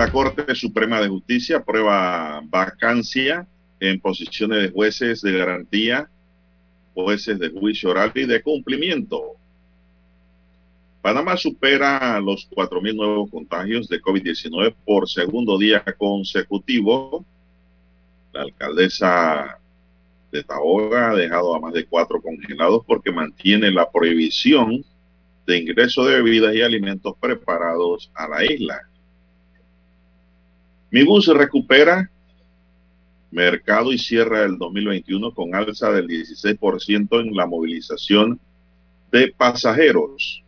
La Corte Suprema de Justicia aprueba vacancia en posiciones de jueces de garantía, jueces de juicio oral y de cumplimiento. Panamá supera los 4.000 nuevos contagios de COVID-19 por segundo día consecutivo. La alcaldesa de Taboga ha dejado a más de cuatro congelados porque mantiene la prohibición de ingreso de bebidas y alimentos preparados a la isla. Mi bus recupera. Mercado y cierra el 2021 con alza del 16% en la movilización de pasajeros.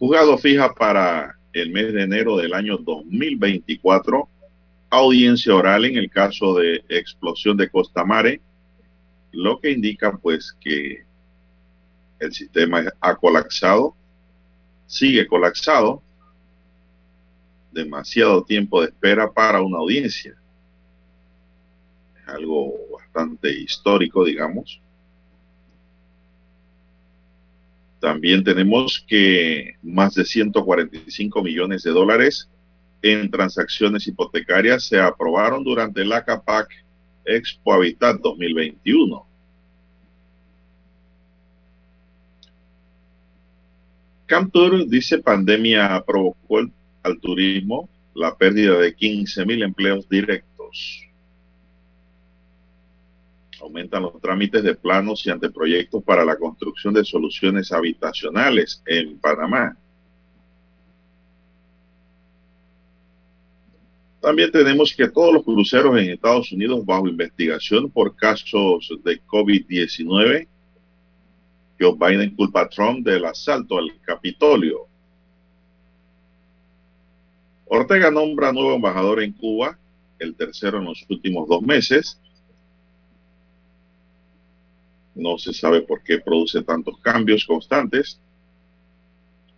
Juzgado fija para el mes de enero del año 2024 audiencia oral en el caso de explosión de Costa Mare, lo que indica pues que el sistema ha colapsado, sigue colapsado demasiado tiempo de espera para una audiencia. Es algo bastante histórico, digamos. También tenemos que más de 145 millones de dólares en transacciones hipotecarias se aprobaron durante la CAPAC Expo Habitat 2021. Camtur dice pandemia provocó el al turismo la pérdida de 15 mil empleos directos. Aumentan los trámites de planos y anteproyectos para la construcción de soluciones habitacionales en Panamá. También tenemos que todos los cruceros en Estados Unidos bajo investigación por casos de COVID-19. Joe Biden culpa a Trump del asalto al Capitolio. Ortega nombra nuevo embajador en Cuba, el tercero en los últimos dos meses. No se sabe por qué produce tantos cambios constantes.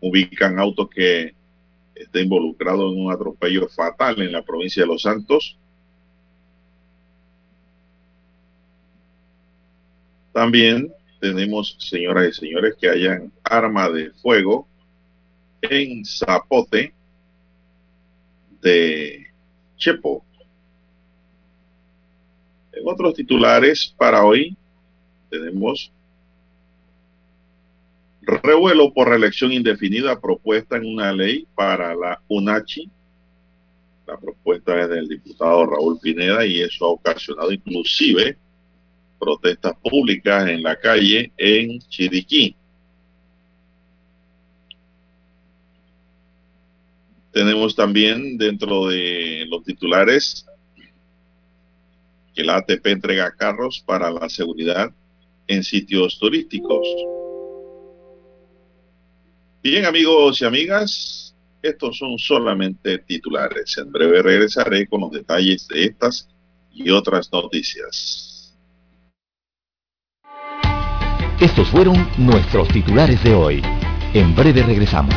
Ubican autos que está involucrado en un atropello fatal en la provincia de Los Santos. También tenemos, señoras y señores, que hayan arma de fuego en Zapote, de Chepo. En otros titulares para hoy tenemos revuelo por reelección indefinida propuesta en una ley para la UNACHI. La propuesta es del diputado Raúl Pineda y eso ha ocasionado inclusive protestas públicas en la calle en Chiriquí. Tenemos también dentro de los titulares que la ATP entrega carros para la seguridad en sitios turísticos. Bien amigos y amigas, estos son solamente titulares. En breve regresaré con los detalles de estas y otras noticias. Estos fueron nuestros titulares de hoy. En breve regresamos.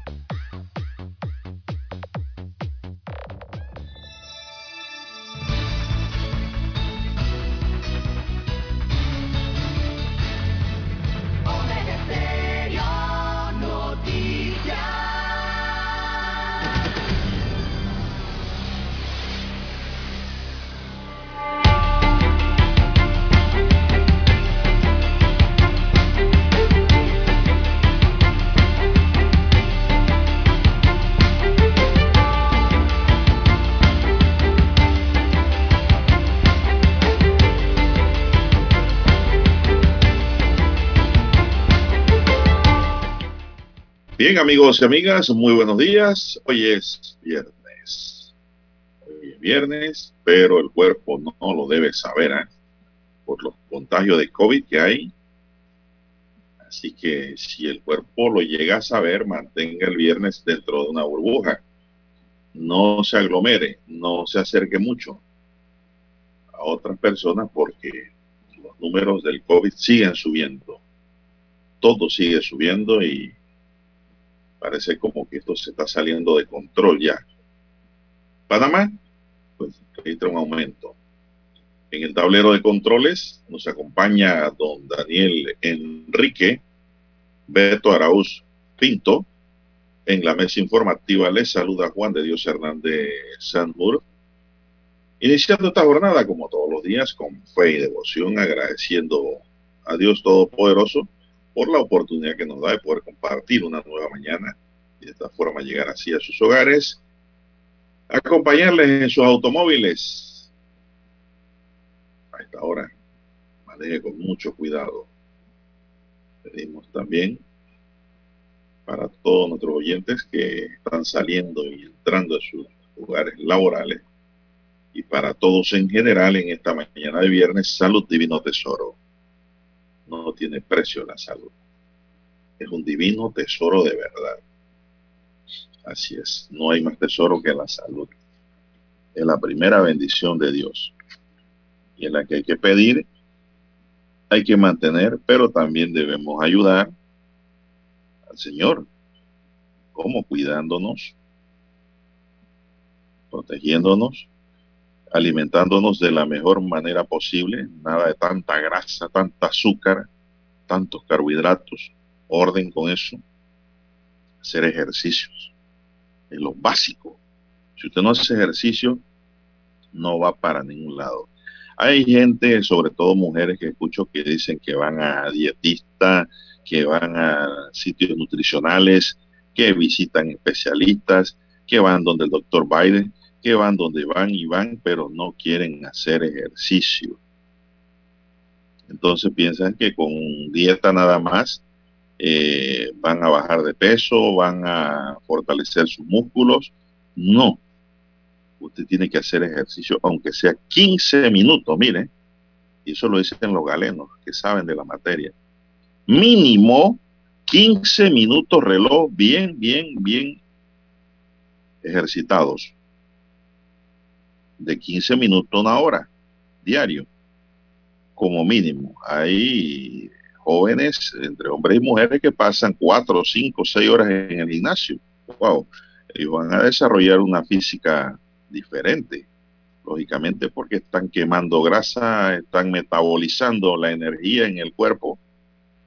Bien, amigos y amigas, muy buenos días. Hoy es viernes. Hoy es viernes, pero el cuerpo no, lo debe saber ¿eh? por los contagios de COVID que hay. Así que si el cuerpo lo llega a saber, mantenga el viernes dentro de una burbuja. No se aglomere, no se acerque mucho a otras personas porque los números del COVID siguen subiendo. Todo sigue subiendo y parece como que esto se está saliendo de control ya. Panamá, pues registra un aumento. En el tablero de controles nos acompaña don Daniel Enrique Beto Arauz Pinto. En la mesa informativa les saluda Juan de Dios Hernández Sanmur. Iniciando esta jornada, como todos los días, con fe y devoción, agradeciendo a Dios Todopoderoso por la oportunidad que nos da de poder compartir una nueva mañana y de esta forma llegar así a sus hogares, acompañarles en sus automóviles. A esta hora, maneje con mucho cuidado. Pedimos también para todos nuestros oyentes que están saliendo y entrando a sus lugares laborales y para todos en general en esta mañana de viernes, salud divino tesoro no tiene precio la salud. Es un divino tesoro de verdad. Así es, no hay más tesoro que la salud. Es la primera bendición de Dios. Y en la que hay que pedir, hay que mantener, pero también debemos ayudar al Señor. ¿Cómo? Cuidándonos, protegiéndonos alimentándonos de la mejor manera posible, nada de tanta grasa, tanta azúcar, tantos carbohidratos, orden con eso, hacer ejercicios, es lo básico. Si usted no hace ejercicio, no va para ningún lado. Hay gente, sobre todo mujeres que escucho que dicen que van a dietista, que van a sitios nutricionales, que visitan especialistas, que van donde el doctor Biden que van donde van y van, pero no quieren hacer ejercicio. Entonces piensan que con dieta nada más eh, van a bajar de peso, van a fortalecer sus músculos. No. Usted tiene que hacer ejercicio, aunque sea 15 minutos, mire. Y eso lo dicen los galenos, que saben de la materia. Mínimo 15 minutos reloj bien, bien, bien ejercitados de 15 minutos una hora diario, como mínimo. Hay jóvenes, entre hombres y mujeres, que pasan 4, 5, 6 horas en el gimnasio. Wow, ellos van a desarrollar una física diferente, lógicamente, porque están quemando grasa, están metabolizando la energía en el cuerpo,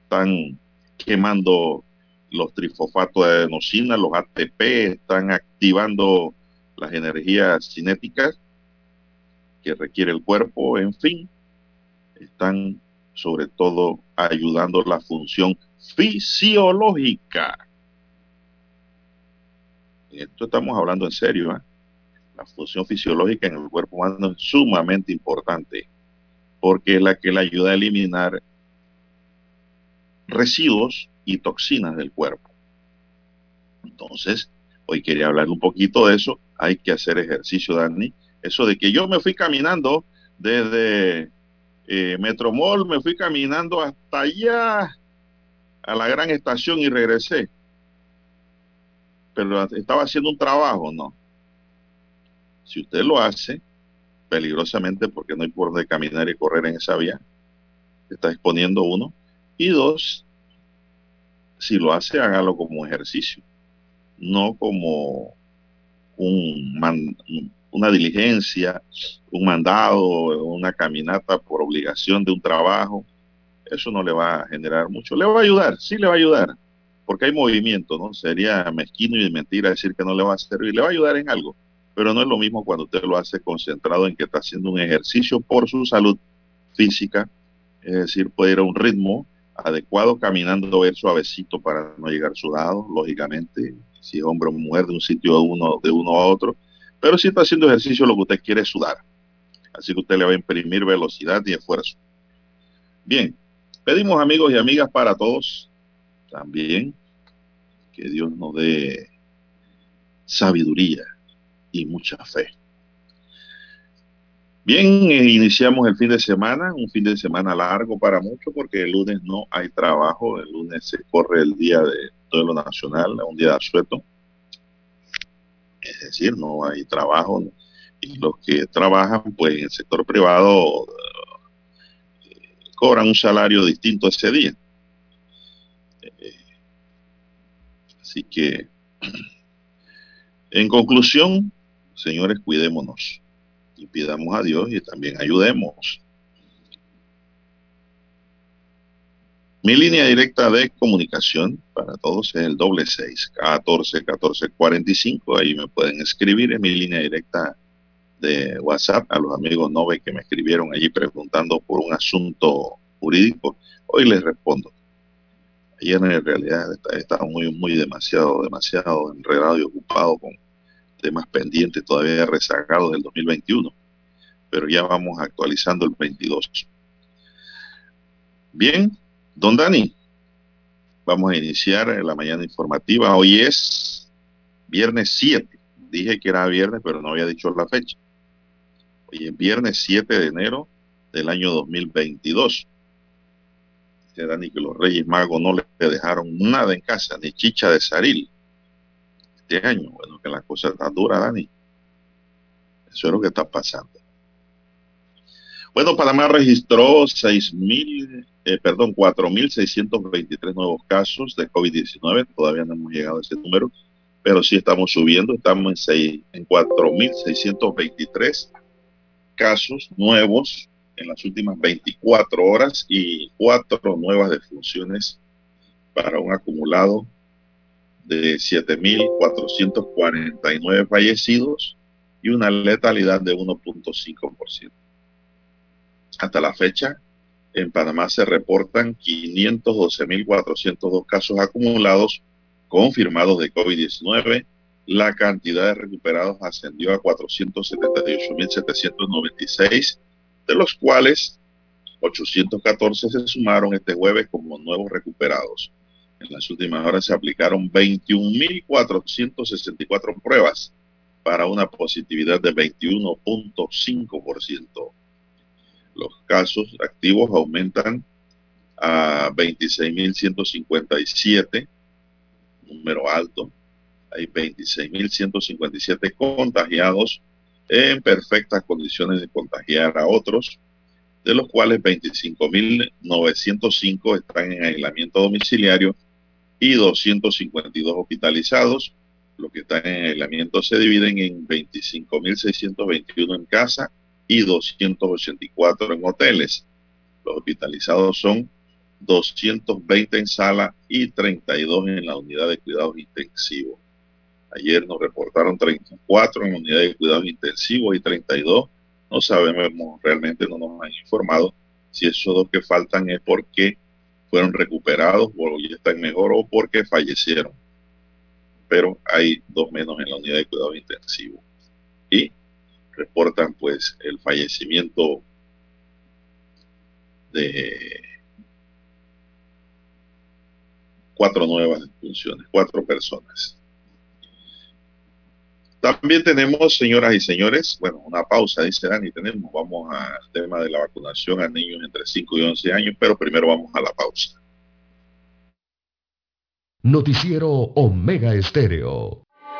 están quemando los trifosfatos de adenosina, los ATP, están activando las energías cinéticas que requiere el cuerpo, en fin, están sobre todo ayudando la función fisiológica. esto estamos hablando en serio. ¿eh? La función fisiológica en el cuerpo humano es sumamente importante porque es la que le ayuda a eliminar residuos y toxinas del cuerpo. Entonces, hoy quería hablar un poquito de eso. Hay que hacer ejercicio, Dani, eso de que yo me fui caminando desde eh, Metromol, me fui caminando hasta allá a la gran estación y regresé. Pero estaba haciendo un trabajo, no. Si usted lo hace, peligrosamente, porque no hay por dónde caminar y correr en esa vía, está exponiendo uno. Y dos, si lo hace, hágalo como ejercicio, no como un, una diligencia, un mandado, una caminata por obligación de un trabajo, eso no le va a generar mucho. Le va a ayudar, sí le va a ayudar, porque hay movimiento, ¿no? Sería mezquino y mentira decir que no le va a servir, le va a ayudar en algo, pero no es lo mismo cuando usted lo hace concentrado en que está haciendo un ejercicio por su salud física, es decir, puede ir a un ritmo adecuado caminando, ver suavecito para no llegar sudado, lógicamente, si es hombre o mujer de un sitio a uno, de uno a otro, pero si está haciendo ejercicio, lo que usted quiere es sudar. Así que usted le va a imprimir velocidad y esfuerzo. Bien, pedimos amigos y amigas para todos también Que Dios nos dé sabiduría y mucha fe. Bien, eh, iniciamos el fin de semana, un fin de semana largo para muchos porque el lunes no hay trabajo, el lunes se corre el día de todo lo nacional, un día de asueto. Es decir, no hay trabajo y los que trabajan pues en el sector privado eh, cobran un salario distinto ese día. Eh, así que, en conclusión, señores, cuidémonos y pidamos a Dios y también ayudemos. Mi línea directa de comunicación para todos es el doble seis, 14 14 45. Ahí me pueden escribir en mi línea directa de WhatsApp a los amigos Nove que me escribieron allí preguntando por un asunto jurídico. Hoy les respondo. Ayer en realidad estaba muy, muy demasiado, demasiado enredado y ocupado con temas pendientes todavía rezagados del 2021, pero ya vamos actualizando el 22. Bien, don Dani, vamos a iniciar la mañana informativa. Hoy es viernes 7. Dije que era viernes, pero no había dicho la fecha. Hoy es viernes 7 de enero del año 2022. Dice Dani que los Reyes Magos no le dejaron nada en casa, ni chicha de saril este año. Bueno, que la cosa está dura, Dani. Eso es lo que está pasando. Bueno, Panamá registró 6 mil, eh, perdón, 4.623 nuevos casos de COVID-19. Todavía no hemos llegado a ese número, pero sí estamos subiendo. Estamos en, 6, en 4.623 casos nuevos en las últimas 24 horas y cuatro nuevas defunciones para un acumulado de 7.449 fallecidos y una letalidad de 1.5%. Hasta la fecha, en Panamá se reportan 512.402 casos acumulados confirmados de COVID-19. La cantidad de recuperados ascendió a 478.796, de los cuales 814 se sumaron este jueves como nuevos recuperados. En las últimas horas se aplicaron 21.464 pruebas para una positividad de 21.5%. Los casos activos aumentan a 26.157, número alto. Hay 26.157 contagiados en perfectas condiciones de contagiar a otros, de los cuales 25.905 están en aislamiento domiciliario y 252 hospitalizados. Los que están en aislamiento se dividen en 25.621 en casa y 284 en hoteles. Los hospitalizados son 220 en sala y 32 en la unidad de cuidados intensivos. Ayer nos reportaron 34 en la unidad de cuidados intensivos y 32. No sabemos, realmente no nos han informado si esos dos que faltan es porque fueron recuperados o ya están mejor o porque fallecieron. Pero hay dos menos en la unidad de cuidado intensivo. Y reportan pues el fallecimiento de cuatro nuevas funciones, cuatro personas. También tenemos, señoras y señores, bueno, una pausa, dice Dani, tenemos, vamos al tema de la vacunación a niños entre 5 y 11 años, pero primero vamos a la pausa. Noticiero Omega Estéreo.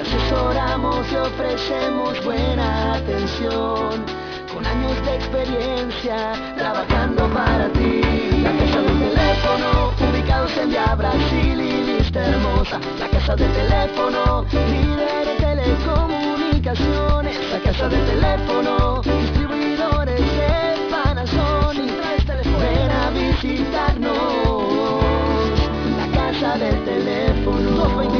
Te asesoramos y ofrecemos buena atención. Con años de experiencia trabajando para ti. La casa del teléfono, ubicados en Via Brasil y Vista Hermosa. La casa del teléfono, líder de telecomunicaciones. La casa del teléfono, distribuidores de Panasonic. Ven a visitarnos. La casa del teléfono.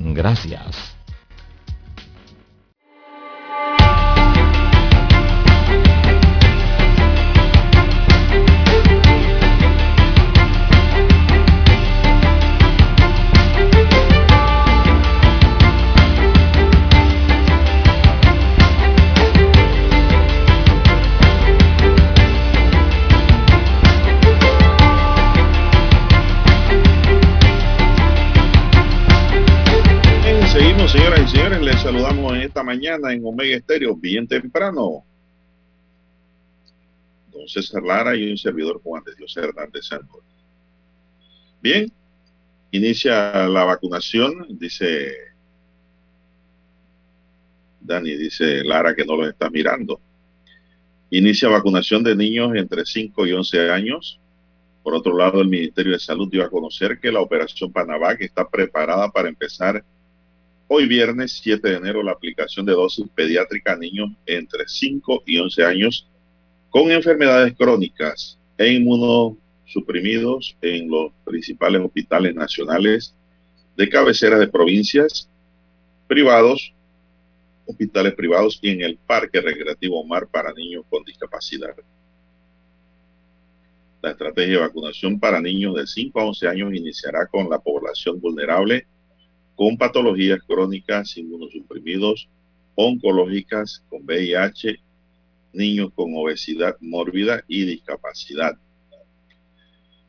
Gracias. Esta mañana en Omega Estéreo, bien temprano. Don César Lara y un servidor Juan de Dios Hernández Santos. Bien, inicia la vacunación, dice Dani, dice Lara que no lo está mirando. Inicia vacunación de niños entre 5 y 11 años. Por otro lado, el Ministerio de Salud dio a conocer que la operación Panavac está preparada para empezar Hoy viernes 7 de enero la aplicación de dosis pediátrica a niños entre 5 y 11 años con enfermedades crónicas e inmunosuprimidos en los principales hospitales nacionales de cabecera de provincias privados, hospitales privados y en el Parque Recreativo Mar para niños con discapacidad. La estrategia de vacunación para niños de 5 a 11 años iniciará con la población vulnerable con patologías crónicas, inmunosuprimidos, oncológicas, con VIH, niños con obesidad mórbida y discapacidad.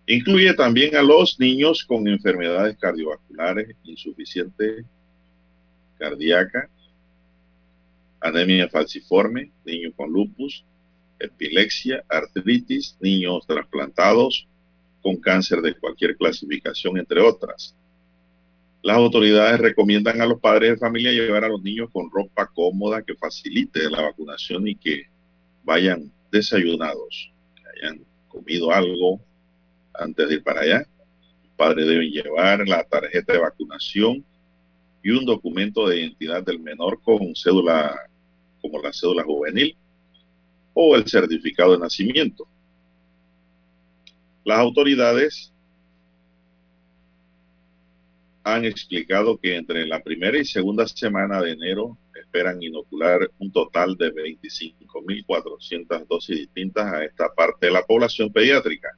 Incluye también a los niños con enfermedades cardiovasculares, insuficiente cardíaca, anemia falciforme, niños con lupus, epilepsia, artritis, niños trasplantados con cáncer de cualquier clasificación, entre otras. Las autoridades recomiendan a los padres de familia llevar a los niños con ropa cómoda que facilite la vacunación y que vayan desayunados, que hayan comido algo antes de ir para allá. Los padres deben llevar la tarjeta de vacunación y un documento de identidad del menor con cédula, como la cédula juvenil o el certificado de nacimiento. Las autoridades han explicado que entre la primera y segunda semana de enero esperan inocular un total de 25.400 dosis distintas a esta parte de la población pediátrica.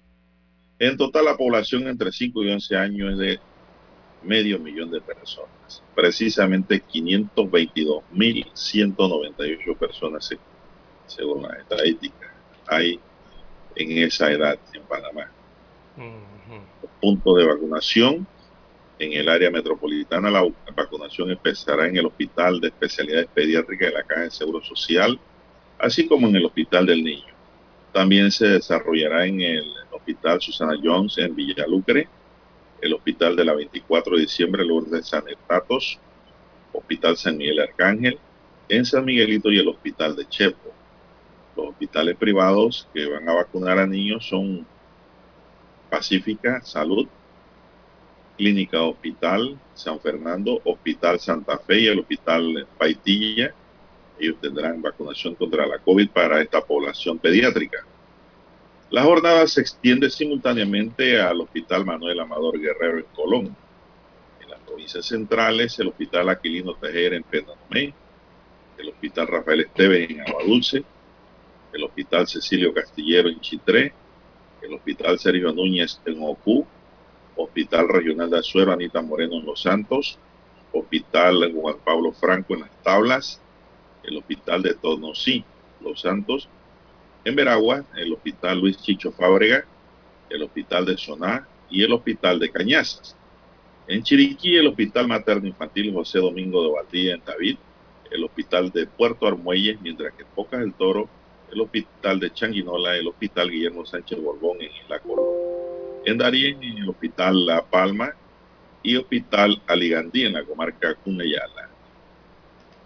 En total, la población entre 5 y 11 años es de medio millón de personas. Precisamente 522.198 personas, según la estadística, hay en esa edad en Panamá. Puntos de vacunación en el área metropolitana la vacunación empezará en el Hospital de Especialidades Pediátricas de la Caja de Seguro Social, así como en el Hospital del Niño. También se desarrollará en el Hospital Susana Jones en Villalucre, el Hospital de la 24 de diciembre Lourdes San Estatos, Hospital San Miguel Arcángel, en San Miguelito y el Hospital de Chepo. Los hospitales privados que van a vacunar a niños son Pacífica, Salud, Clínica Hospital San Fernando, Hospital Santa Fe y el Hospital Paitilla. Ellos tendrán vacunación contra la COVID para esta población pediátrica. La jornada se extiende simultáneamente al Hospital Manuel Amador Guerrero en Colón. En las provincias centrales, el Hospital Aquilino Tejera en Penanomé, el Hospital Rafael Esteves en Aguadulce, el Hospital Cecilio Castillero en Chitré, el Hospital Sergio Núñez en Ocú, Hospital Regional de Azuero Anita Moreno en Los Santos, Hospital Juan Pablo Franco en Las Tablas, el Hospital de Tonosí, Los Santos, en Veragua, el Hospital Luis Chicho Fábrega, el Hospital de Soná y el Hospital de Cañazas. En Chiriquí, el Hospital Materno Infantil José Domingo de Valdía en David, el Hospital de Puerto Armuelles, mientras que Pocas del Toro, el Hospital de Changuinola, el Hospital Guillermo Sánchez Borbón en Isla Colón. En Darien, en el Hospital La Palma y Hospital Aligandí en la comarca Cuneyala.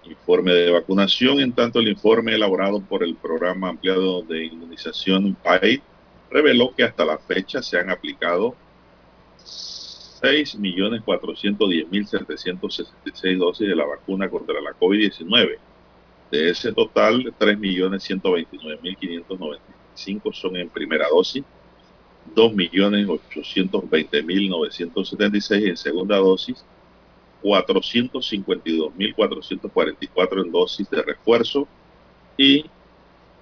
Informe de vacunación, en tanto el informe elaborado por el Programa Ampliado de Inmunización PAID reveló que hasta la fecha se han aplicado 6.410.766 dosis de la vacuna contra la COVID-19. De ese total, 3.129.595 son en primera dosis, 2.820.976 en segunda dosis, 452.444 en dosis de refuerzo y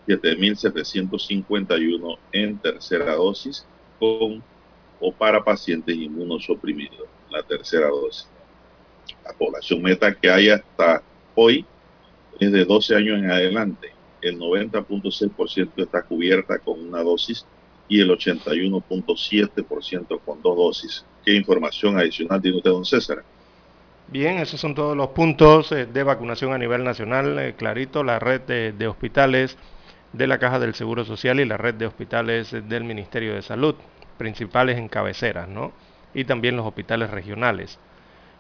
7.751 en tercera dosis con o para pacientes inmunosuprimidos, la tercera dosis. La población meta que hay hasta hoy es de 12 años en adelante. El 90.6% está cubierta con una dosis y el 81.7% con dos dosis. ¿Qué información adicional tiene usted, don César? Bien, esos son todos los puntos eh, de vacunación a nivel nacional. Eh, clarito, la red de, hospitales de la Caja del Seguro Social y la red de hospitales del Ministerio de Salud principales en cabeceras, ¿no? Y también los hospitales regionales.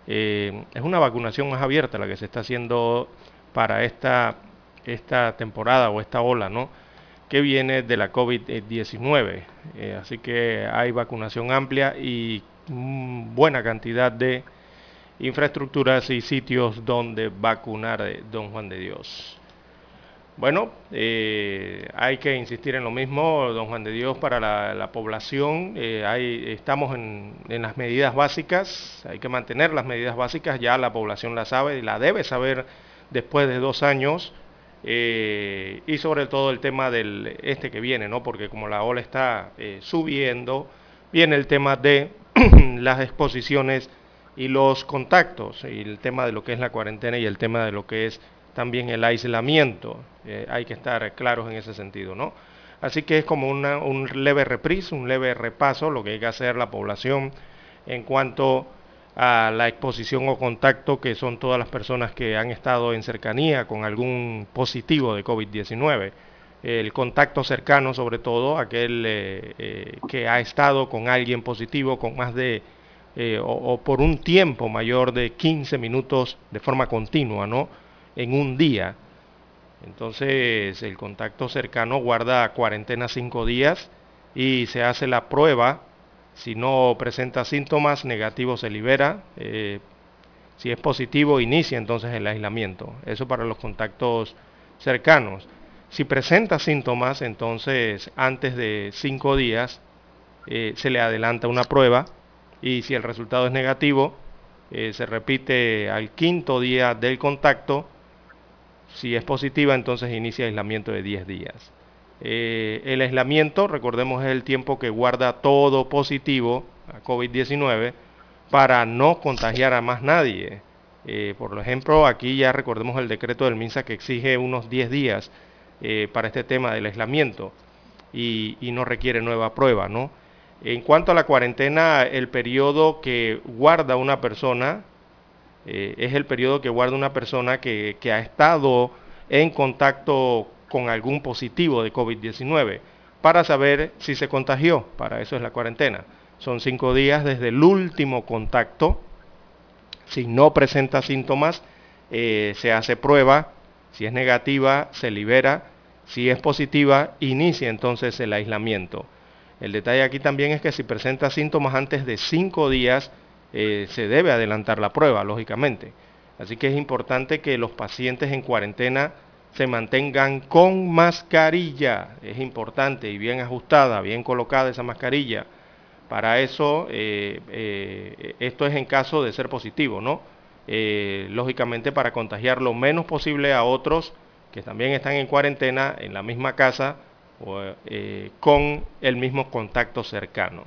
Eh, es una vacunación más abierta la que se está haciendo para esta, esta temporada o esta ola, ¿no? Que viene de la COVID-19. Eh, así que hay vacunación amplia y buena cantidad de infraestructuras y sitios donde vacunar, eh, don Juan de Dios. Bueno, eh, hay que insistir en lo mismo, don Juan de Dios, para la, población. Eh, estamos en, las medidas básicas, hay que mantener las medidas básicas, ya la población la sabe y la debe saber después de dos años. Eh, y sobre todo el tema del este que viene, ¿no? Porque como la ola está subiendo, viene el tema de las exposiciones y los contactos, y el tema de lo que es la cuarentena y el tema de lo que es también el aislamiento. Eh, hay que estar claros en ese sentido, ¿no? Así que es como un leve reprise, un leve repaso, lo que hay que hacer la población en cuanto a la exposición o contacto que son todas las personas que han estado en cercanía con algún positivo de COVID-19. El contacto cercano, sobre todo, aquel eh, eh, que ha estado con alguien positivo con más de, o, o, por un tiempo mayor de 15 minutos de forma continua, ¿no? En un día. Entonces el contacto cercano guarda cuarentena cinco días y se hace la prueba. Si no presenta síntomas negativos se libera. Eh, si es positivo inicia entonces el aislamiento. Eso para los contactos cercanos. Si presenta síntomas entonces antes de cinco días eh, se le adelanta una prueba y si el resultado es negativo eh, se repite al quinto día del contacto si es positiva, entonces inicia aislamiento de 10 días. Eh, el aislamiento, recordemos, es el tiempo que guarda todo positivo a COVID-19 para no contagiar a más nadie. Eh, por ejemplo, aquí ya recordemos el decreto del MINSA que exige unos 10 días eh, para este tema del aislamiento y, no requiere nueva prueba, ¿no? En cuanto a la cuarentena, el periodo que guarda una persona es el periodo que guarda una persona que, ha estado en contacto con algún positivo de COVID-19 para saber si se contagió. Para eso es la cuarentena. Son cinco días desde el último contacto. Si no presenta síntomas, eh, se hace prueba. Si es negativa, se libera. Si es positiva, inicia entonces el aislamiento. El detalle aquí también es que si presenta síntomas antes de cinco días, eh, se debe adelantar la prueba, lógicamente. Así que es importante que los pacientes en cuarentena se mantengan con mascarilla. Es importante y bien ajustada, bien colocada esa mascarilla. Para eso, eh, eh, esto es en caso de ser positivo, ¿no? lógicamente para contagiar lo menos posible a otros que también están en cuarentena en la misma casa o, con el mismo contacto cercano.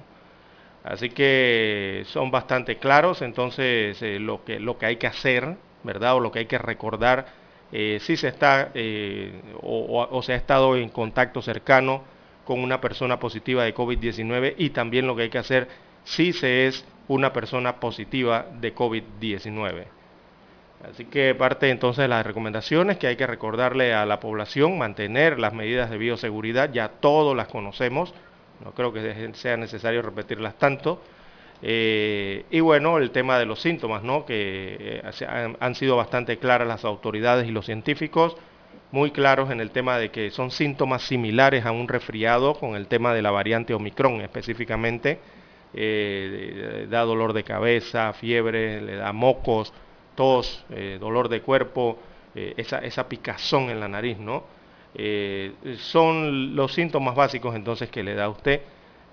Así que son bastante claros, entonces eh, lo, que, lo que hay que hacer, ¿verdad? O lo que hay que recordar, eh, si se está eh, o, se ha estado en contacto cercano con una persona positiva de COVID-19 y también lo que hay que hacer si se es una persona positiva de COVID-19. Así que parte entonces de las recomendaciones que hay que recordarle a la población, mantener las medidas de bioseguridad, ya todos las conocemos, no creo que sea necesario repetirlas tanto. Eh, y bueno, el tema de los síntomas, ¿no? que eh, han, sido bastante claras las autoridades y los científicos, muy claros en el tema de que son síntomas similares a un resfriado con el tema de la variante Omicron específicamente. Eh, da dolor de cabeza, fiebre, le da mocos, tos, dolor de cuerpo, esa, esa picazón en la nariz, ¿no? Eh, son los síntomas básicos entonces que le da a usted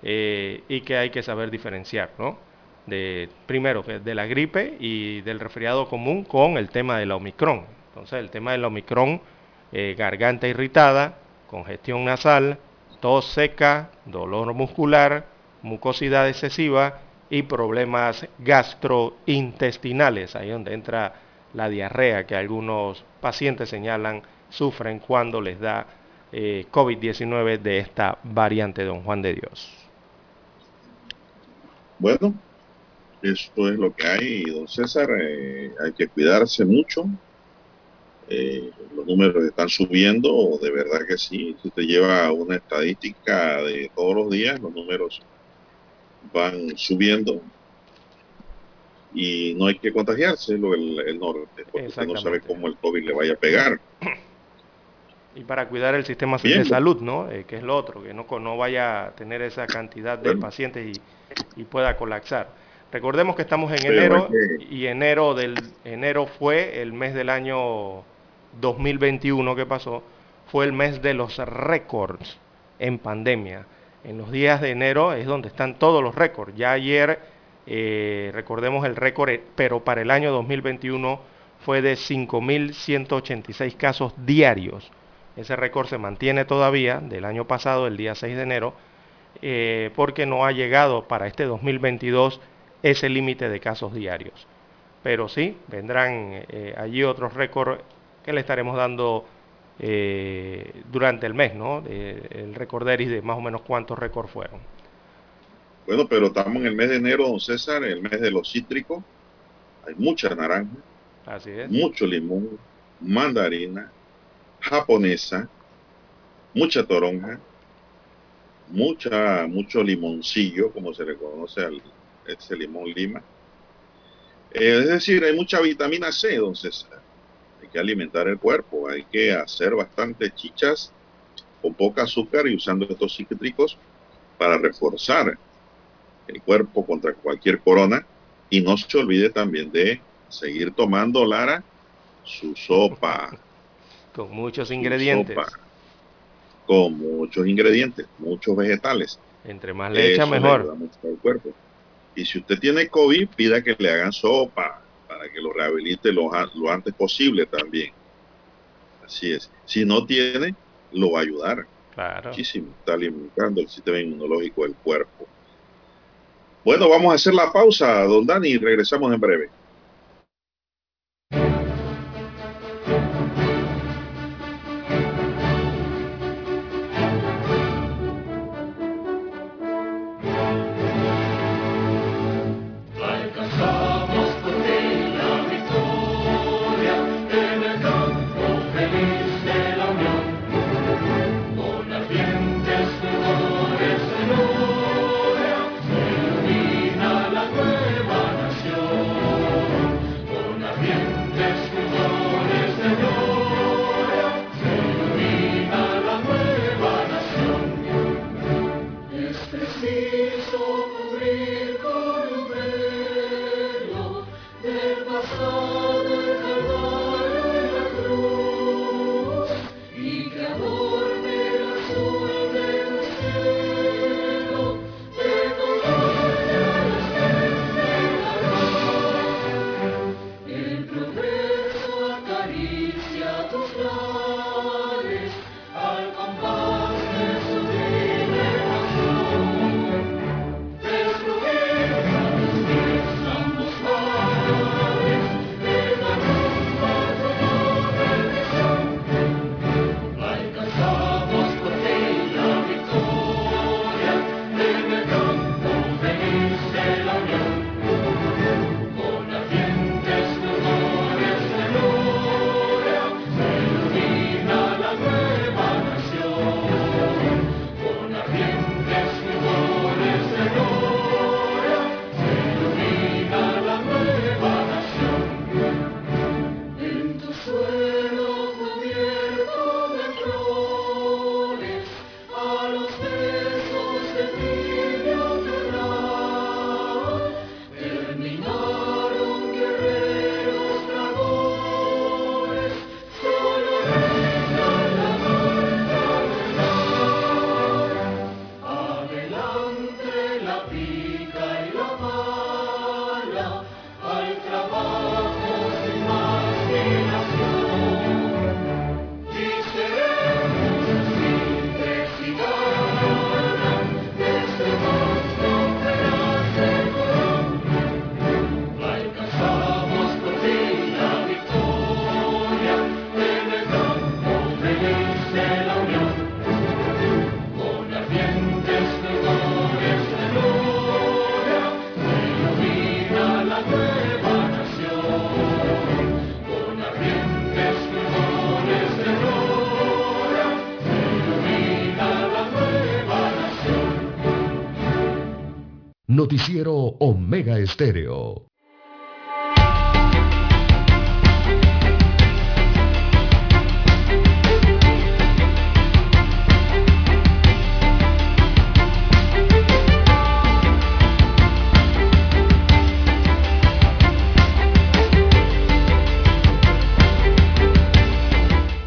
eh, y que hay que saber diferenciar, ¿no? De, primero, de la gripe y del resfriado común con el tema de la Omicron. Entonces, el tema de la Omicron, eh, garganta irritada, congestión nasal, tos seca, dolor muscular, mucosidad excesiva y problemas gastrointestinales, ahí donde entra la diarrea que algunos pacientes señalan sufren cuando les da eh, COVID-19 de esta variante, don Juan de Dios. Bueno, eso es lo que hay, don César. Eh, hay que cuidarse mucho. Eh, los números están subiendo, de verdad que sí. Si usted lleva una estadística de todos los días, los números van subiendo y no hay que contagiarse lo el, norte, porque usted no sabe cómo el COVID le vaya a pegar. Y para cuidar el sistema de salud, ¿no? Eh, que es lo otro, que no, no vaya a tener esa cantidad de pacientes y, pueda colapsar. Recordemos que estamos en enero y enero del enero fue el mes del año 2021 que pasó, fue el mes de los récords en pandemia. En los días de enero es donde están todos los récords. Ya ayer eh, recordemos el récord, eh, pero para el año 2021 fue de 5.186 casos diarios ese récord se mantiene todavía del año pasado, el día 6 de enero, eh, porque no ha llegado para este 2022 ese límite de casos diarios. Pero sí, vendrán eh, allí otros récords que le estaremos dando eh, durante el mes, ¿no? el recorderis de más o menos cuántos récords fueron. Bueno, pero estamos en el mes de enero, don César, el mes de los cítricos. Hay mucha naranja, Así es. mucho limón, mandarina, japonesa, mucha toronja, mucha, mucho limoncillo, como se le conoce al ese limón lima. Eh, es decir, hay mucha vitamina C, entonces hay que alimentar el cuerpo, hay que hacer bastantes chichas con poca azúcar y usando estos cítricos para reforzar el cuerpo contra cualquier corona. Y no se olvide también de seguir tomando, Lara, su sopa. Con muchos ingredientes. con muchos ingredientes, muchos vegetales. Entre más le echa, mejor. cuerpo. Y si usted tiene COVID, pida que le hagan sopa para que lo rehabilite lo, antes posible también. Así es. Si no tiene, lo va a ayudar. Claro. Muchísimo. Está alimentando el sistema inmunológico del cuerpo. Bueno, vamos a hacer la pausa, don Dani, y regresamos en breve. Noticiero Omega Estéreo.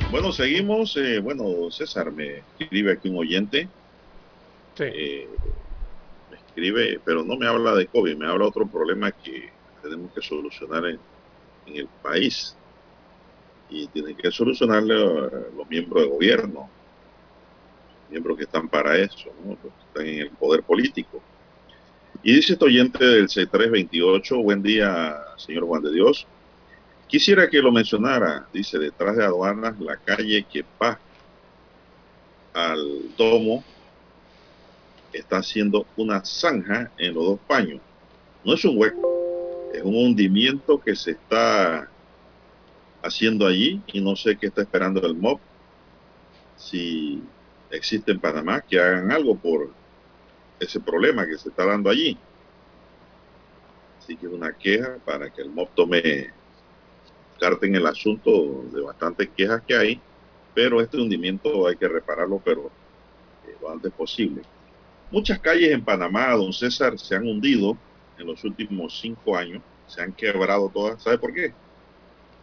Bueno, seguimos. Eh, bueno, César, me escribe aquí un oyente. Sí. Eh, escribe, pero no me habla de COVID, me habla de otro problema que tenemos que solucionar en, en el país. Y tienen que solucionarle a los miembros de gobierno, miembros que están para eso, los que están en el poder político. Y dice este oyente del C328, buen día, señor Juan de Dios. Quisiera que lo mencionara, dice, detrás de aduanas, la calle que va al domo está haciendo una zanja en los dos paños. No es un hueco, es un hundimiento que se está haciendo allí y no sé qué está esperando el MOB. Si existe en Panamá, que hagan algo por ese problema que se está dando allí. Así que es una queja para que el MOB tome carta en el asunto de bastantes quejas que hay, pero este hundimiento hay que repararlo, pero eh, lo antes posible. Muchas calles en Panamá, don César, se han hundido en los últimos cinco años, se han quebrado todas. ¿Sabe por qué?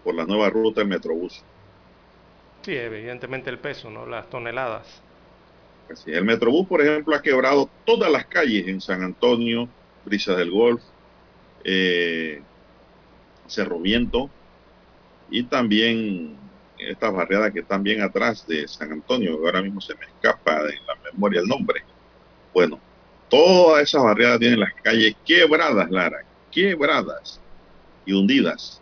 Por la nueva ruta del Metrobús. Sí, evidentemente el peso, ¿no? Las toneladas. Así, el Metrobús, por ejemplo, ha quebrado todas las calles en San Antonio, Brisas del Golf, eh, Cerro Viento, y también estas barriadas que están bien atrás de San Antonio, que ahora mismo se me escapa de la memoria el nombre. Bueno, todas esas barriadas tienen las calles quebradas, Lara, quebradas y hundidas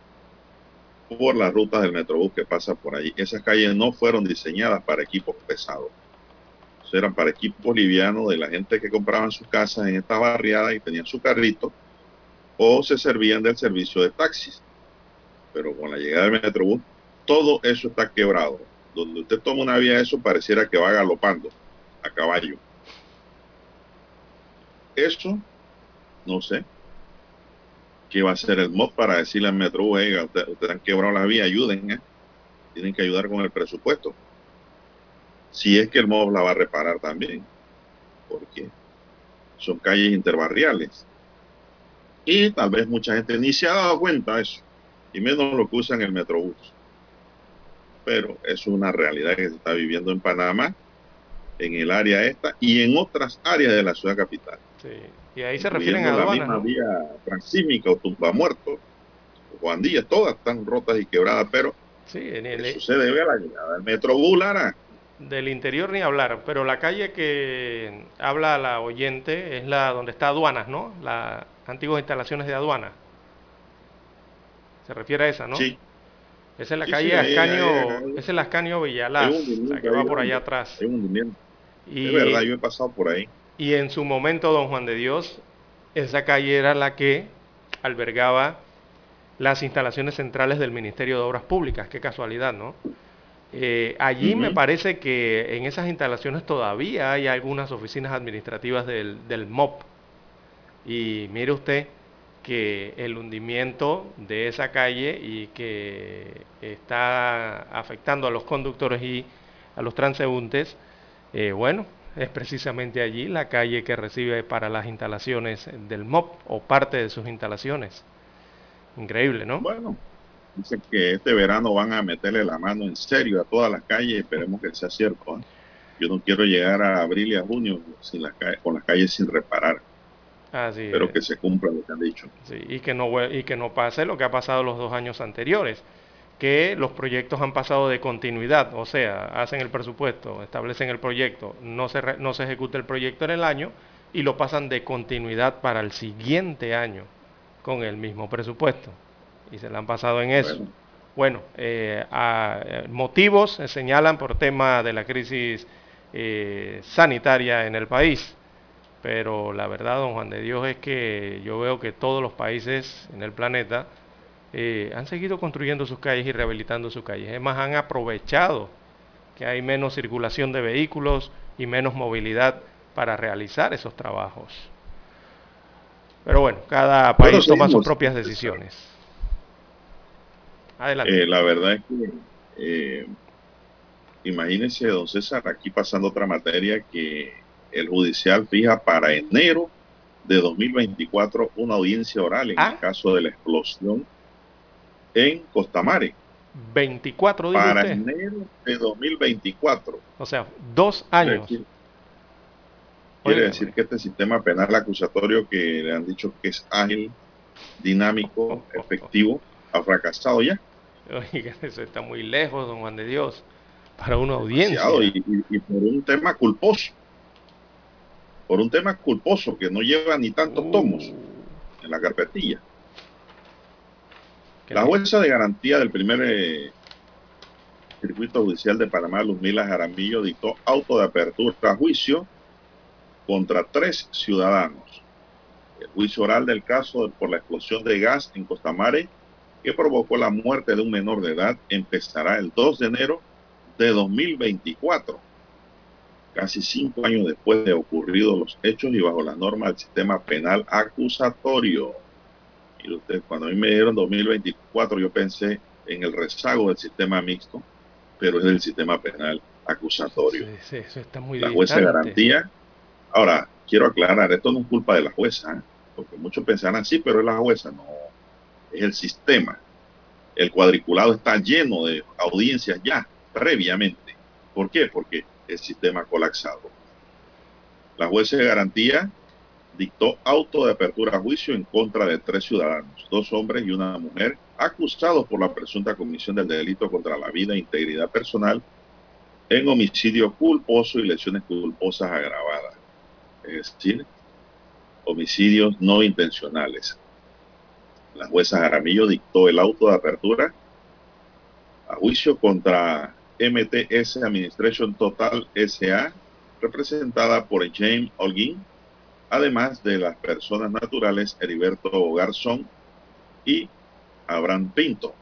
por las rutas del Metrobús que pasa por ahí. Esas calles no fueron diseñadas para equipos pesados. Eran para equipos livianos de la gente que compraban sus casas en esta barriada y tenían su carrito o se servían del servicio de taxis pero con la llegada del Metrobús, todo eso está quebrado. Donde usted toma una vía, eso pareciera que va galopando a caballo. Eso, no sé. ¿Qué va a hacer el MOD para decirle al Metrobús, oiga, ustedes usted han quebrado la vía, ayuden, ¿eh? Tienen que ayudar con el presupuesto. Si es que el MOD la va a reparar también. Porque son calles interbarriales. Y tal vez mucha gente ni se ha dado cuenta de eso y menos lo que usan el Metrobús. Pero es una realidad que se está viviendo en Panamá, en el área esta y en otras áreas de la ciudad capital. Sí. Y ahí se refieren a la aduanas. misma vía transímica o tumba muerto, Juan Díaz, todas están rotas y quebradas, pero Sí, en el, eso se debe a la llegada del Metrobús, Lara. del interior ni hablar, pero la calle que habla la oyente es la donde está aduanas, ¿no? Las antiguas instalaciones de aduanas. Se refiere a esa, ¿no? Sí, Esa es la Sí, calle sí, Ascanio, ahí- ahí- esa es la Ascanio Villalaz, la que va por allá atrás. hay un hundimiento. Y, Es verdad, yo he pasado por ahí. Y en su momento, don Juan de Dios, esa calle era la que albergaba las instalaciones centrales del Ministerio de Obras Públicas. Qué casualidad, ¿no? Eh, allí me parece que en esas instalaciones todavía hay algunas oficinas administrativas del, del MOP. Y mire usted que el hundimiento de esa calle y que está afectando a los conductores y a los transeúntes, eh, bueno, es precisamente allí la calle que recibe para las instalaciones del MOP o parte de sus instalaciones. Increíble, ¿no? Bueno, dicen que este verano van a meterle la mano en serio a todas las calles. Esperemos que sea cierto. ¿eh? Yo no quiero llegar a abril y a junio sin las calles, con las calles sin reparar. Así Espero es. que se cumpla lo que han dicho. Sí, y, que no, y que no pase lo que ha pasado los dos años anteriores, que los proyectos han pasado de continuidad, o sea, hacen el presupuesto, establecen el proyecto, no se, re- no se ejecuta el proyecto en el año y lo pasan de continuidad para el siguiente año con el mismo presupuesto. Y se la han pasado en eso. Bueno. Bueno, eh, a- eh, motivos se señalan por tema de la crisis eh, sanitaria en el país. Pero la verdad, don Juan de Dios, es que yo veo que todos los países en el planeta eh, han seguido construyendo sus calles y rehabilitando sus calles. Es más, han aprovechado que hay menos circulación de vehículos y menos movilidad para realizar esos trabajos. Pero bueno, cada país toma sus propias decisiones. Adelante. Eh, la verdad es que, eh, imagínense, don César, aquí pasando otra materia que el judicial fija para enero de 2024 una audiencia oral en el ah. caso de la explosión en Costamare. 24 días. Para enero de 2024. O sea, dos años. Quiere, decir que este sistema penal acusatorio que le han dicho que es ágil, dinámico, efectivo, ha fracasado ya. Oiga, eso está muy lejos, don Juan de Dios, para una audiencia. y por un tema culposo por un tema culposo que no lleva ni tantos uh. tomos en la carpetilla. La jueza de garantía del primer eh, circuito judicial de Panamá, Luzmila Jaramillo, dictó auto de apertura a juicio contra tres ciudadanos. El juicio oral del caso por la explosión de gas en Costamare, que provocó la muerte de un menor de edad, empezará el 2 de enero de 2024 casi cinco años después de ocurridos los hechos y bajo la norma del sistema penal acusatorio. Y usted, cuando a mí me dieron 2024, yo pensé en el rezago del sistema mixto, pero es del sistema penal acusatorio. Sí, sí, está muy la jueza garantía. Ahora, quiero aclarar, esto no es culpa de la jueza, ¿eh? porque muchos pensarán, sí, pero es la jueza. No, es el sistema. El cuadriculado está lleno de audiencias ya, previamente. ¿Por qué? Porque el sistema colapsado. La jueza de garantía dictó auto de apertura a juicio en contra de tres ciudadanos, dos hombres y una mujer, acusados por la presunta comisión del delito contra la vida e integridad personal en homicidio culposo y lesiones culposas agravadas, es decir, homicidios no intencionales. La jueza Jaramillo dictó el auto de apertura a juicio contra MTS Administration Total SA, representada por James Holguín, además de las personas naturales Heriberto Garzón y Abraham Pinto.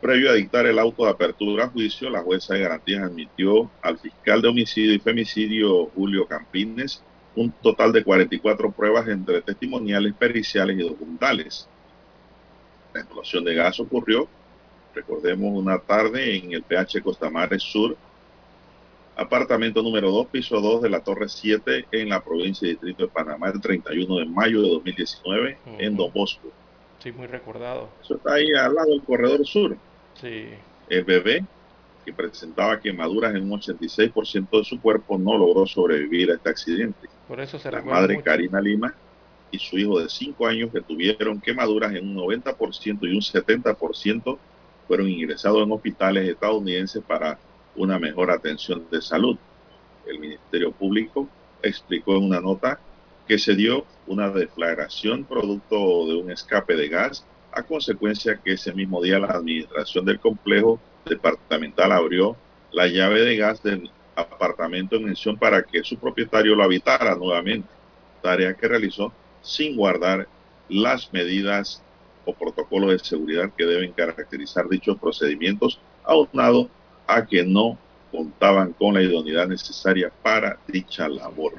Previo a dictar el auto de apertura a juicio, la jueza de garantías admitió al fiscal de homicidio y femicidio Julio Campines un total de 44 pruebas entre testimoniales, periciales y documentales. La explosión de gas ocurrió recordemos, una tarde en el PH Costamares Sur, apartamento número 2, piso 2 de la Torre 7 en la provincia y distrito de Panamá el 31 de mayo de 2019 en Don Bosco. Sí, muy recordado. Eso está ahí al lado del corredor sur. Sí. El bebé, que presentaba quemaduras en un 86% de su cuerpo, no logró sobrevivir a este accidente. Por eso se La madre Karina Lima y su hijo de 5 años que tuvieron quemaduras en un 90% y un 70% fueron ingresados en hospitales estadounidenses para una mejor atención de salud. El Ministerio Público explicó en una nota que se dio una deflagración producto de un escape de gas a consecuencia que ese mismo día la administración del complejo departamental abrió la llave de gas del apartamento en mención para que su propietario lo habitara nuevamente, tarea que realizó sin guardar las medidas o protocolos de seguridad que deben caracterizar dichos procedimientos, aunado a que no contaban con la idoneidad necesaria para dicha labor.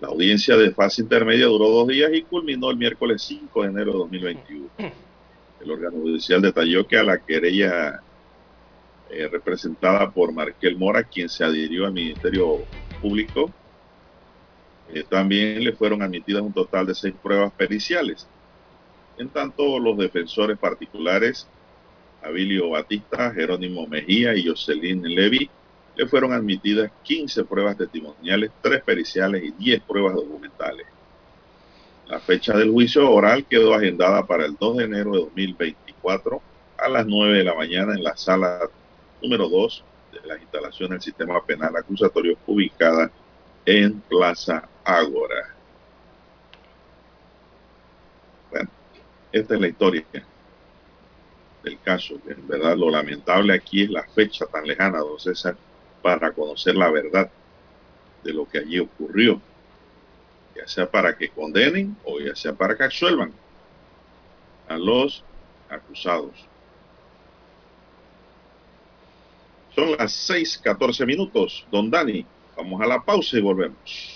La audiencia de fase intermedia duró dos días y culminó el miércoles 5 de enero de 2021. El órgano judicial detalló que a la querella eh, representada por Marquel Mora, quien se adhirió al Ministerio Público, eh, también le fueron admitidas un total de seis pruebas periciales, en tanto, los defensores particulares, Abilio Batista, Jerónimo Mejía y Jocelyn Levy, le fueron admitidas 15 pruebas testimoniales, 3 periciales y 10 pruebas documentales. La fecha del juicio oral quedó agendada para el 2 de enero de 2024 a las 9 de la mañana en la sala número 2 de las instalaciones del sistema penal acusatorio ubicada en Plaza Ágora. Esta es la historia del caso. En verdad, lo lamentable aquí es la fecha tan lejana, don César, para conocer la verdad de lo que allí ocurrió, ya sea para que condenen o ya sea para que absuelvan a los acusados. Son las 6:14 minutos, don Dani. Vamos a la pausa y volvemos.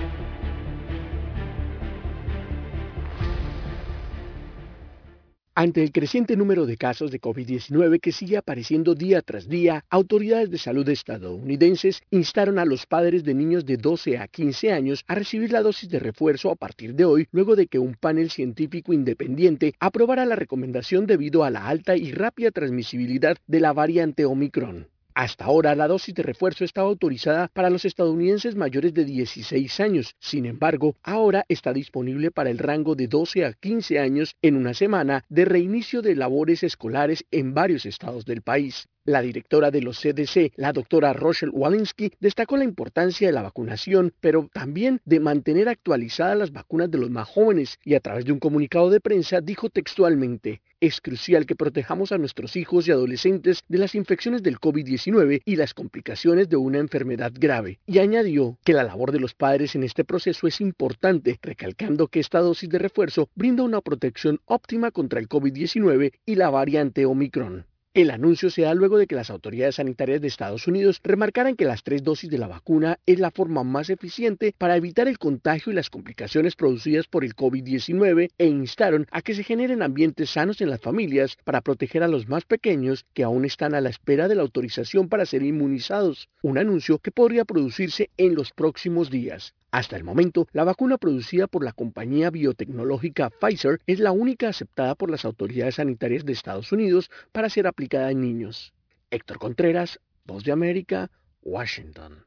Ante el creciente número de casos de COVID-19 que sigue apareciendo día tras día, autoridades de salud estadounidenses instaron a los padres de niños de 12 a 15 años a recibir la dosis de refuerzo a partir de hoy, luego de que un panel científico independiente aprobara la recomendación debido a la alta y rápida transmisibilidad de la variante Omicron. Hasta ahora, la dosis de refuerzo estaba autorizada para los estadounidenses mayores de 16 años. Sin embargo, ahora está disponible para el rango de 12 a 15 años en una semana de reinicio de labores escolares en varios estados del país. La directora de los CDC, la doctora Rochelle Walensky, destacó la importancia de la vacunación, pero también de mantener actualizadas las vacunas de los más jóvenes y a través de un comunicado de prensa dijo textualmente, es crucial que protejamos a nuestros hijos y adolescentes de las infecciones del COVID-19 y las complicaciones de una enfermedad grave. Y añadió que la labor de los padres en este proceso es importante, recalcando que esta dosis de refuerzo brinda una protección óptima contra el COVID-19 y la variante Omicron. El anuncio se da luego de que las autoridades sanitarias de Estados Unidos remarcaran que las tres dosis de la vacuna es la forma más eficiente para evitar el contagio y las complicaciones producidas por el COVID-19 e instaron a que se generen ambientes sanos en las familias para proteger a los más pequeños que aún están a la espera de la autorización para ser inmunizados, un anuncio que podría producirse en los próximos días. Hasta el momento, la vacuna producida por la compañía biotecnológica Pfizer es la única aceptada por las autoridades sanitarias de Estados Unidos para ser aplicada en niños. Héctor Contreras, Voz de América, Washington.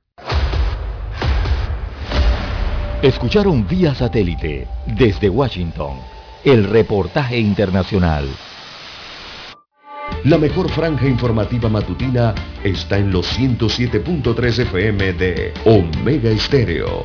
Escucharon vía satélite desde Washington el reportaje internacional. La mejor franja informativa matutina está en los 107.3 FM de Omega Estéreo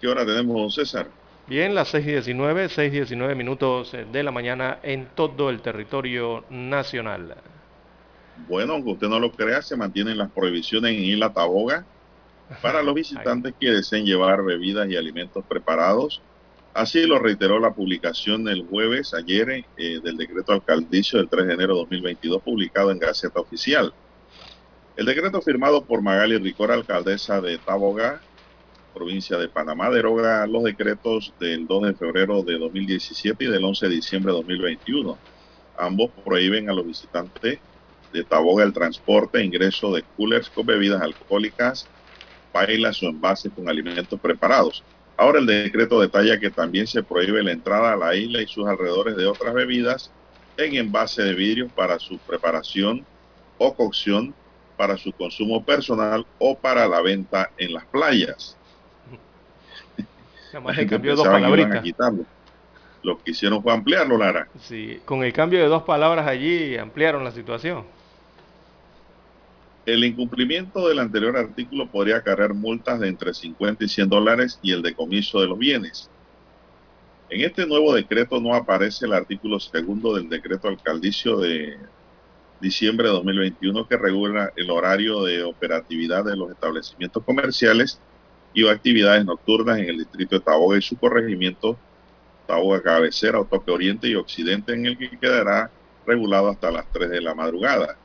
¿Qué hora tenemos, César? Bien, las 6.19, 6.19 minutos de la mañana en todo el territorio nacional. Bueno, aunque usted no lo crea, se mantienen las prohibiciones en Isla Taboga para los visitantes que deseen llevar bebidas y alimentos preparados. Así lo reiteró la publicación el jueves, ayer, eh, del decreto alcaldicio del 3 de enero de 2022, publicado en Gaceta Oficial. El decreto firmado por Magali Ricor, alcaldesa de Taboga, provincia de Panamá deroga los decretos del 2 de febrero de 2017 y del 11 de diciembre de 2021. Ambos prohíben a los visitantes de Taboga el transporte e ingreso de coolers con bebidas alcohólicas, bailas o envases con alimentos preparados. Ahora el decreto detalla que también se prohíbe la entrada a la isla y sus alrededores de otras bebidas en envase de vidrio para su preparación o cocción, para su consumo personal o para la venta en las playas. Cambió dos palabritas. Lo que hicieron fue ampliarlo, Lara. Sí, con el cambio de dos palabras allí ampliaron la situación. El incumplimiento del anterior artículo podría acarrear multas de entre 50 y 100 dólares y el decomiso de los bienes. En este nuevo decreto no aparece el artículo segundo del decreto alcaldicio de diciembre de 2021 que regula el horario de operatividad de los establecimientos comerciales y actividades nocturnas en el distrito de Taboga y su corregimiento Taboga Cabecera, Toque Oriente y Occidente, en el que quedará regulado hasta las 3 de la madrugada.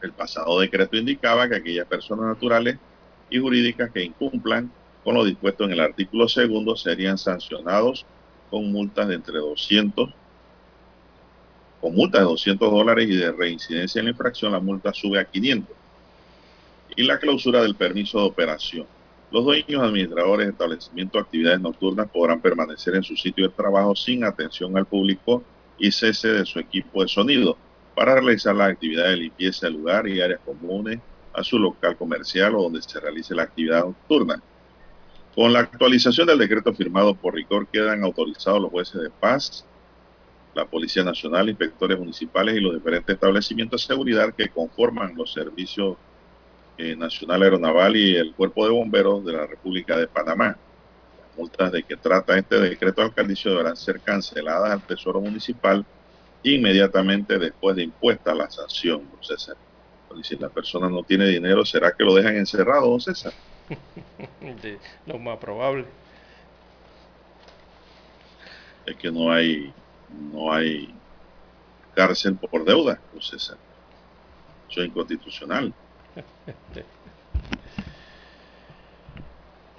El pasado decreto indicaba que aquellas personas naturales y jurídicas que incumplan con lo dispuesto en el artículo segundo serían sancionados con multas de entre 200 con multa de 200 dólares y de reincidencia en la infracción, la multa sube a 500. Y la clausura del permiso de operación. Los dueños, administradores de establecimientos de actividades nocturnas podrán permanecer en su sitio de trabajo sin atención al público y cese de su equipo de sonido para realizar la actividad de limpieza del lugar y áreas comunes a su local comercial o donde se realice la actividad nocturna. Con la actualización del decreto firmado por RICOR quedan autorizados los jueces de paz, la Policía Nacional, inspectores municipales y los diferentes establecimientos de seguridad que conforman los servicios eh, Nacional Aeronaval y el Cuerpo de Bomberos de la República de Panamá. Las multas de que trata este decreto alcaldicio deberán ser canceladas al Tesoro Municipal inmediatamente después de impuesta la sanción, don César. si la persona no tiene dinero, ¿será que lo dejan encerrado, don César? lo más probable. Es que no hay, no hay cárcel por deuda, don César. Eso es inconstitucional.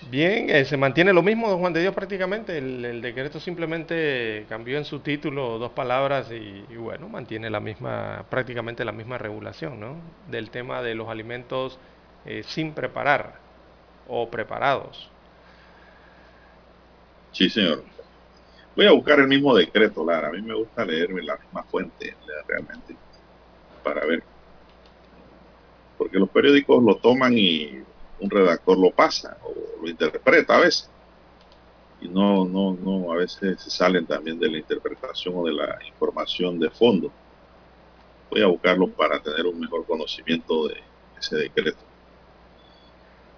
Bien, eh, se mantiene lo mismo, don Juan de Dios, prácticamente. El, decreto simplemente cambió en su título dos palabras y, bueno, mantiene la misma, prácticamente la misma regulación, ¿no? Del tema de los alimentos eh, sin preparar o preparados. Sí, señor. Voy a buscar el mismo decreto, Lara. A mí me gusta leerme la misma fuente, realmente, para ver. Porque los periódicos lo toman y un redactor lo pasa o lo interpreta a veces. Y no, no, no, a veces se salen también de la interpretación o de la información de fondo. Voy a buscarlo para tener un mejor conocimiento de ese decreto.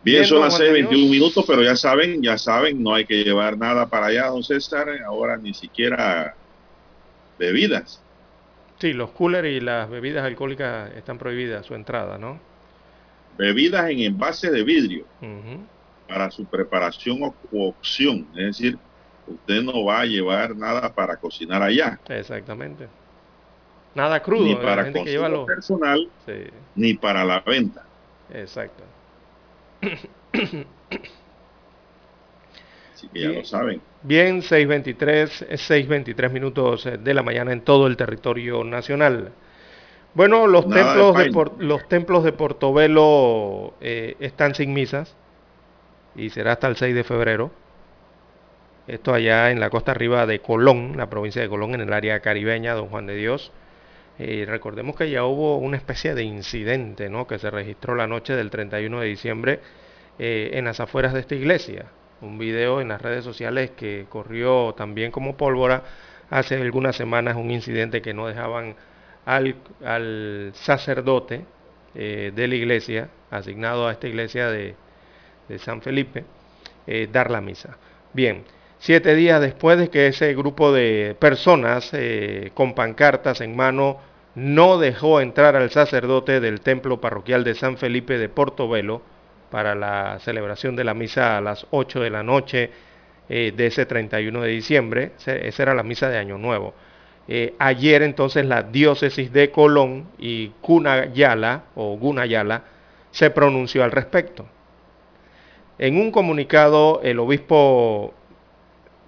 Bien, son las 6:21 minutos, pero ya saben, ya saben, no hay que llevar nada para allá, don César, ahora ni siquiera bebidas. Sí, los coolers y las bebidas alcohólicas están prohibidas su entrada, ¿no? Bebidas en envase de vidrio para su preparación o cocción. Es decir, usted no va a llevar nada para cocinar allá. Exactamente. Nada crudo. Ni para consumo personal, ni para la venta. Exacto. Así que ya lo saben. Bien, 6.23, 6.23 minutos de la mañana en todo el territorio nacional. Bueno, los templos de, los templos de Portobelo eh, están sin misas y será hasta el 6 de febrero. Esto allá en la costa arriba de Colón, la provincia de Colón, en el área caribeña, Don Juan de Dios. Eh, recordemos que ya hubo una especie de incidente ¿no? que se registró la noche del 31 de diciembre eh, en las afueras de esta iglesia. Un video en las redes sociales que corrió también como pólvora hace algunas semanas, un incidente que no dejaban al, sacerdote eh, de la iglesia, asignado a esta iglesia de, San Felipe, eh, dar la misa. Bien, siete días después de que ese grupo de personas eh, con pancartas en mano no dejó entrar al sacerdote del templo parroquial de San Felipe de Portobelo para la celebración de la misa a las 8 de la noche de ese 31 de diciembre, esa era la misa de Año Nuevo. Eh, ayer entonces la diócesis de Colón y Cunayala o Gunayala se pronunció al respecto. En un comunicado el obispo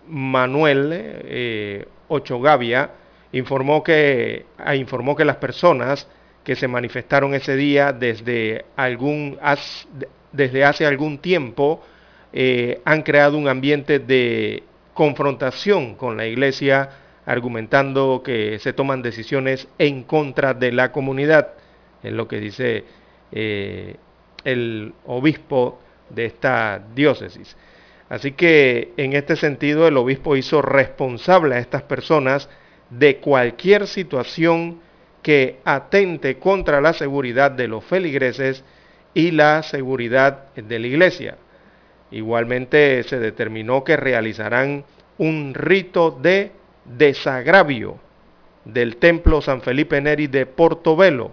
Manuel eh, Ochogavia informó que, ah, informó que las personas que se manifestaron ese día desde, algún, desde hace algún tiempo eh, han creado un ambiente de confrontación con la iglesia argumentando que se toman decisiones en contra de la comunidad, es lo que dice eh, el obispo de esta diócesis. Así que en este sentido el obispo hizo responsable a estas personas de cualquier situación que atente contra la seguridad de los feligreses y la seguridad de la iglesia. Igualmente se determinó que realizarán un rito de desagravio del templo San Felipe Neri de Portobelo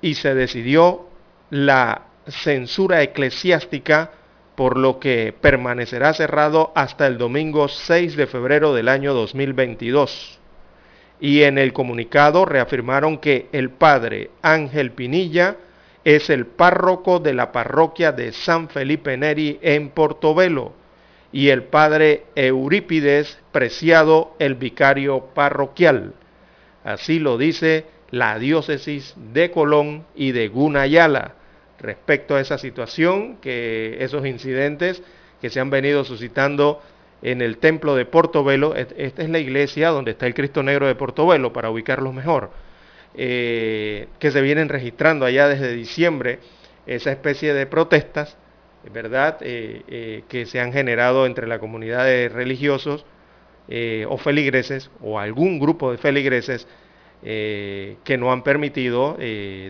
y se decidió la censura eclesiástica por lo que permanecerá cerrado hasta el domingo 6 de febrero del año 2022. Y en el comunicado reafirmaron que el padre Ángel Pinilla es el párroco de la parroquia de San Felipe Neri en Portobelo y el padre Eurípides Preciado, el vicario parroquial. Así lo dice la diócesis de Colón y de Gunayala respecto a esa situación, que esos incidentes que se han venido suscitando en el templo de Portobelo, esta es la iglesia donde está el Cristo Negro de Portobelo, para ubicarlos mejor, eh, que se vienen registrando allá desde diciembre, esa especie de protestas, ¿verdad?, eh, eh, que se han generado entre la comunidad de religiosos o feligreses, o algún grupo de feligreses, que no han permitido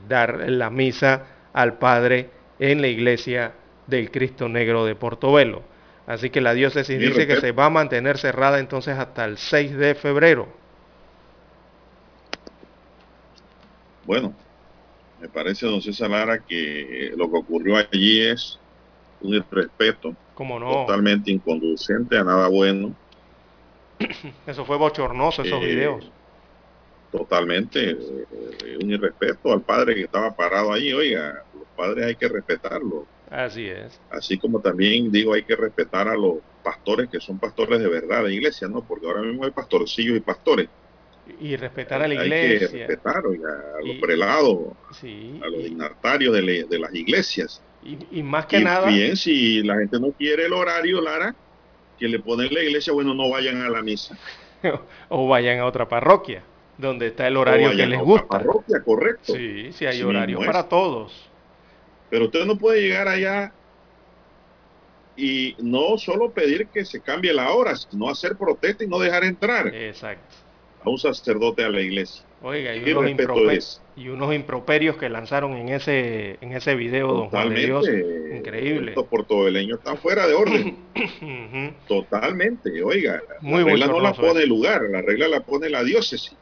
dar la misa al Padre en la iglesia del Cristo Negro de Portobelo. Así que la diócesis dice que se va a mantener cerrada entonces hasta el 6 de febrero. Bueno, me parece, don César Lara, que lo que ocurrió allí es un irrespeto no? totalmente inconducente a nada bueno. Eso fue bochornoso, esos eh, videos. Totalmente, eh, un irrespeto al padre que estaba parado allí. Oiga, los padres hay que respetarlos Así es. Así como también digo, hay que respetar a los pastores que son pastores de verdad de iglesia, ¿no? Porque ahora mismo hay pastorcillos y pastores. Y respetar a la iglesia. Hay que respetar a los prelados, a los dignatarios de, las iglesias. Y, más que nada. Bien, si la gente no quiere el horario, Lara, que le ponen la iglesia, bueno, no vayan a la misa. o vayan a otra parroquia, donde está el horario que les gusta. parroquia, correcto. Sí, sí hay horario para todos. Pero usted no puede llegar allá y no solo pedir que se cambie la hora, sino hacer protesta y no dejar entrar Exacto. a un sacerdote a la iglesia. Oiga, y unos, improperios, y unos improperios que lanzaron en ese en ese video, don Juan de Dios. Increíble. Estos portobeleños están fuera de orden. Totalmente, oiga. Muy la regla no la pone el lugar, la regla la pone la diócesis.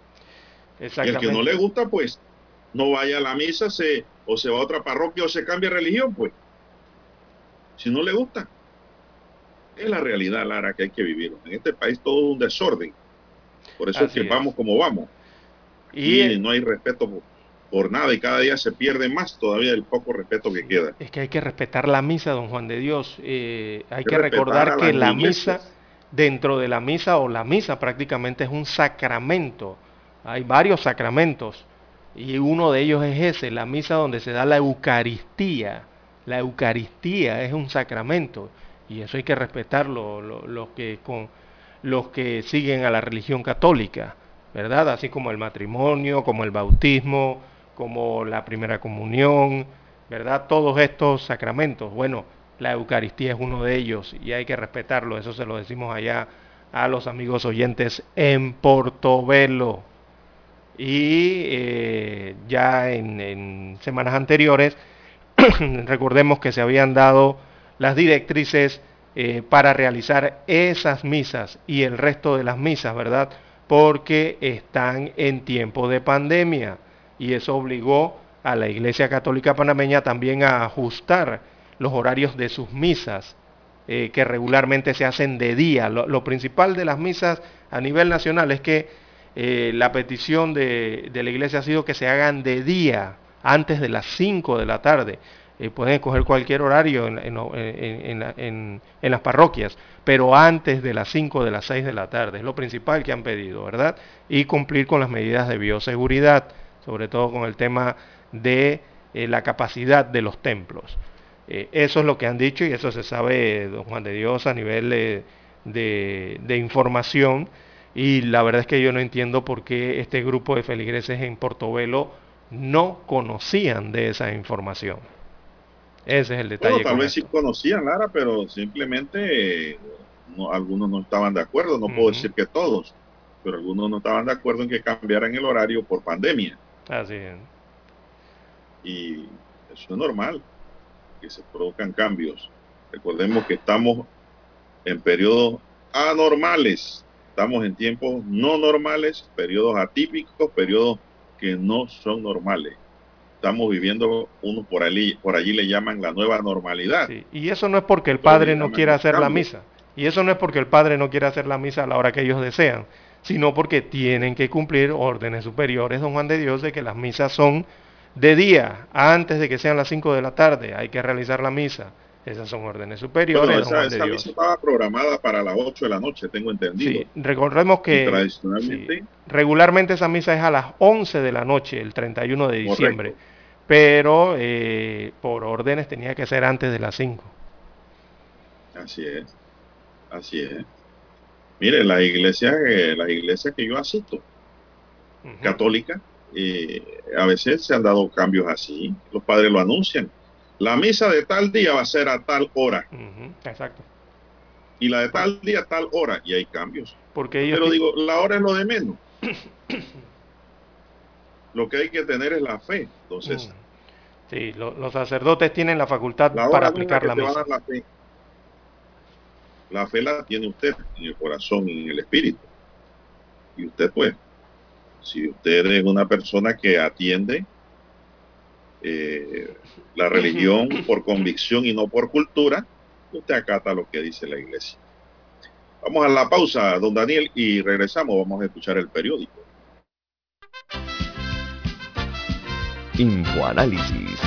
Y el que no le gusta, pues, no vaya a la misa, se o se va a otra parroquia o se cambia religión, pues. Si no le gusta. Es la realidad, Lara, que hay que vivir. En este país todo es un desorden. Por eso es que vamos como vamos. Y, no hay respeto por, nada y cada día se pierde más todavía el poco respeto que queda. Es que hay que respetar la misa, don Juan de Dios. Eh, hay que, recordar que la misa, dentro de la misa o la misa prácticamente es un sacramento. Hay varios sacramentos y uno de ellos es ese, la misa donde se da la Eucaristía. La Eucaristía es un sacramento y eso hay que respetarlo los que con los que siguen a la religión católica, ¿verdad? Así como el matrimonio, como el bautismo, como la primera comunión, ¿verdad? Todos estos sacramentos. Bueno, la Eucaristía es uno de ellos y hay que respetarlo, eso se lo decimos allá a los amigos oyentes en Portobelo y eh, ya en, semanas anteriores recordemos que se habían dado las directrices eh, para realizar esas misas y el resto de las misas, ¿verdad? Porque están en tiempo de pandemia y eso obligó a la Iglesia Católica Panameña también a ajustar los horarios de sus misas, eh, que regularmente se hacen de día. lo principal de las misas a nivel nacional es que eh, la petición de, la iglesia ha sido que se hagan de día, antes de las 5 de la tarde. Eh, pueden escoger cualquier horario en, las parroquias, pero antes de las 5 de las 6 de la tarde. Es lo principal que han pedido, ¿verdad? Y cumplir con las medidas de bioseguridad, sobre todo con el tema de eh, la capacidad de los templos. eso es lo que han dicho y eso se sabe, don Juan de Dios, a nivel de información y la verdad es que yo no entiendo por qué este grupo de feligreses en Portobelo no conocían de esa información. Ese es el detalle. tal vez sí conocían, Lara, pero simplemente algunos no estaban de acuerdo. No puedo decir que todos, pero algunos no estaban de acuerdo en que cambiaran el horario por pandemia. Así es. Y eso es normal, que se produzcan cambios. Recordemos que estamos en periodos anormales Estamos en tiempos no normales, periodos atípicos, periodos que no son normales. Estamos viviendo, uno por allí, por allí le llaman la nueva normalidad. Y eso no es porque el padre no quiera hacer la misa. Y eso no es porque el padre no quiera hacer la misa a la hora que ellos desean, sino porque tienen que cumplir órdenes superiores, don Juan de Dios, de que las misas son de día, antes de que sean las 5 de la tarde, hay que realizar la misa. Esas son órdenes superiores. esa, esa misa estaba programada para las 8 de la noche, tengo entendido. Sí, recordemos que regularmente esa misa es a las 11 de la noche, el 31 de diciembre, pero eh, por órdenes tenía que ser antes de las 5. Así es, así es. Mire, la iglesia, eh, la iglesia que yo asisto, católica, eh, a veces se han dado cambios así, los padres lo anuncian la misa de tal día va a ser a tal hora. Exacto. Y la de tal día a tal hora. Y hay cambios. Porque Pero digo, la hora es lo de menos. lo que hay que tener es la fe. Entonces. Mm. Sí, los sacerdotes tienen la facultad para aplicar la, misa. La. La fe la tiene usted en el corazón y en el espíritu. Y usted pues, si usted es una persona que atiende eh, la religión por convicción y no por cultura, usted acata lo que dice la iglesia. Vamos a la pausa, don Daniel, y regresamos. Vamos a escuchar el periódico. Infoanálisis.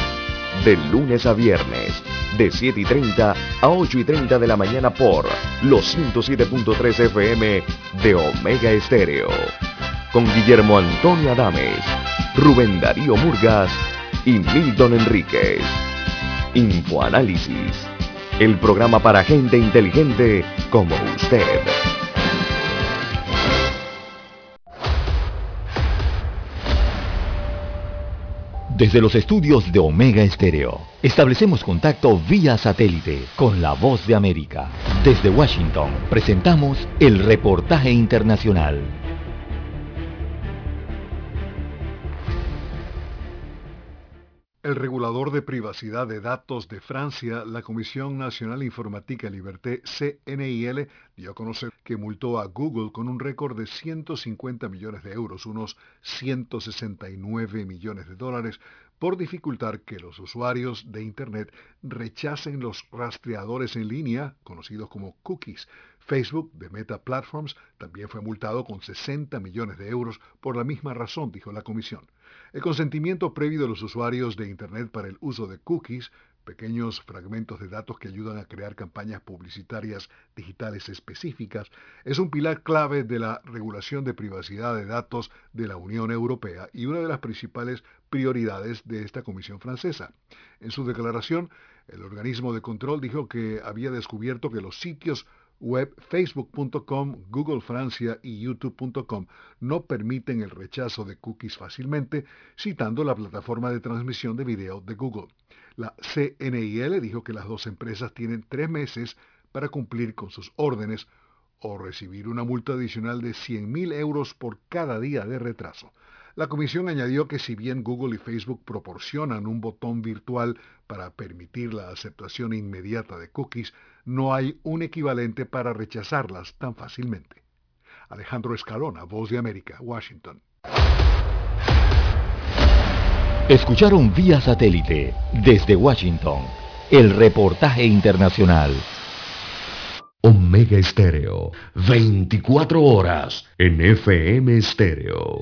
De lunes a viernes, de 7 y 30 a 8 y 30 de la mañana por los 107.3 FM de Omega Estéreo. Con Guillermo Antonio Adames, Rubén Darío Murgas y Milton Enríquez. Infoanálisis, el programa para gente inteligente como usted. Desde los estudios de Omega Estéreo, establecemos contacto vía satélite con la voz de América. Desde Washington, presentamos el reportaje internacional. El regulador de privacidad de datos de Francia, la Comisión Nacional Informatica y Liberté, CNIL, dio a conocer que multó a Google con un récord de 150 millones de euros, unos 169 millones de dólares, por dificultar que los usuarios de Internet rechacen los rastreadores en línea, conocidos como cookies. Facebook, de Meta Platforms, también fue multado con 60 millones de euros por la misma razón, dijo la comisión. El consentimiento previo de los usuarios de Internet para el uso de cookies, pequeños fragmentos de datos que ayudan a crear campañas publicitarias digitales específicas, es un pilar clave de la regulación de privacidad de datos de la Unión Europea y una de las principales prioridades de esta Comisión francesa. En su declaración, el organismo de control dijo que había descubierto que los sitios web facebook.com, Google Francia y youtube.com no permiten el rechazo de cookies fácilmente, citando la plataforma de transmisión de video de Google. La CNIL dijo que las dos empresas tienen tres meses para cumplir con sus órdenes o recibir una multa adicional de 100.000 euros por cada día de retraso. La comisión añadió que si bien Google y Facebook proporcionan un botón virtual para permitir la aceptación inmediata de cookies, no hay un equivalente para rechazarlas tan fácilmente. Alejandro Escalona, Voz de América, Washington. Escucharon vía satélite desde Washington el reportaje internacional. Omega Estéreo, 24 horas en FM Estéreo.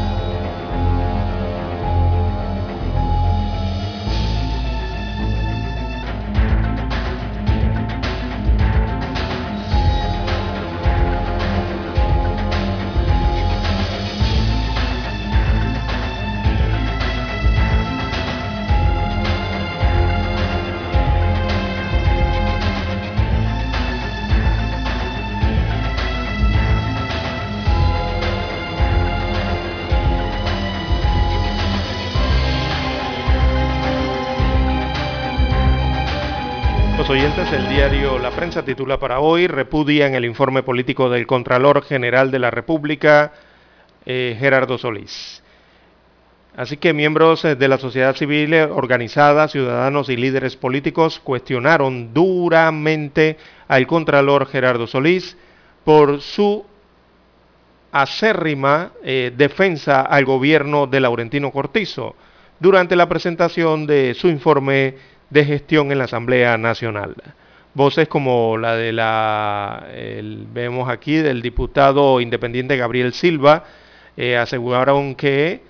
Diario La Prensa titula para hoy, repudia en el informe político del Contralor General de la República, eh, Gerardo Solís. Así que miembros de la sociedad civil organizada, ciudadanos y líderes políticos cuestionaron duramente al contralor Gerardo Solís por su acérrima eh, defensa al gobierno de Laurentino Cortizo durante la presentación de su informe de gestión en la Asamblea Nacional. Voces como la de la, vemos aquí, del diputado independiente Gabriel Silva, eh, aseguraron que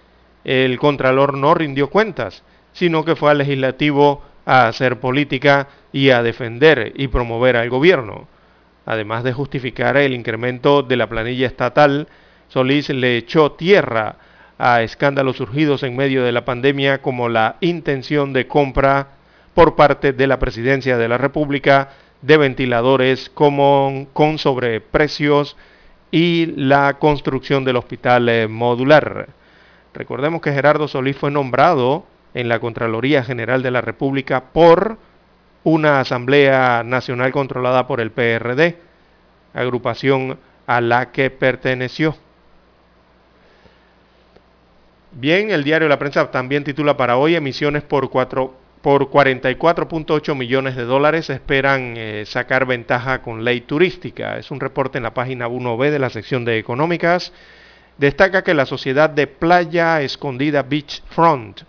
el Contralor no rindió cuentas, sino que fue al legislativo a hacer política y a defender y promover al gobierno. Además de justificar el incremento de la planilla estatal, Solís le echó tierra a escándalos surgidos en medio de la pandemia como la intención de compra por parte de la Presidencia de la República de ventiladores como, con sobreprecios y la construcción del hospital eh, modular. Recordemos que Gerardo Solís fue nombrado en la Contraloría General de la República por una Asamblea Nacional controlada por el PRD, agrupación a la que perteneció. Bien, el diario La Prensa también titula para hoy emisiones por, por 44.8 millones de dólares esperan eh, sacar ventaja con ley turística. Es un reporte en la página 1B de la sección de económicas. Destaca que la sociedad de Playa Escondida Beachfront,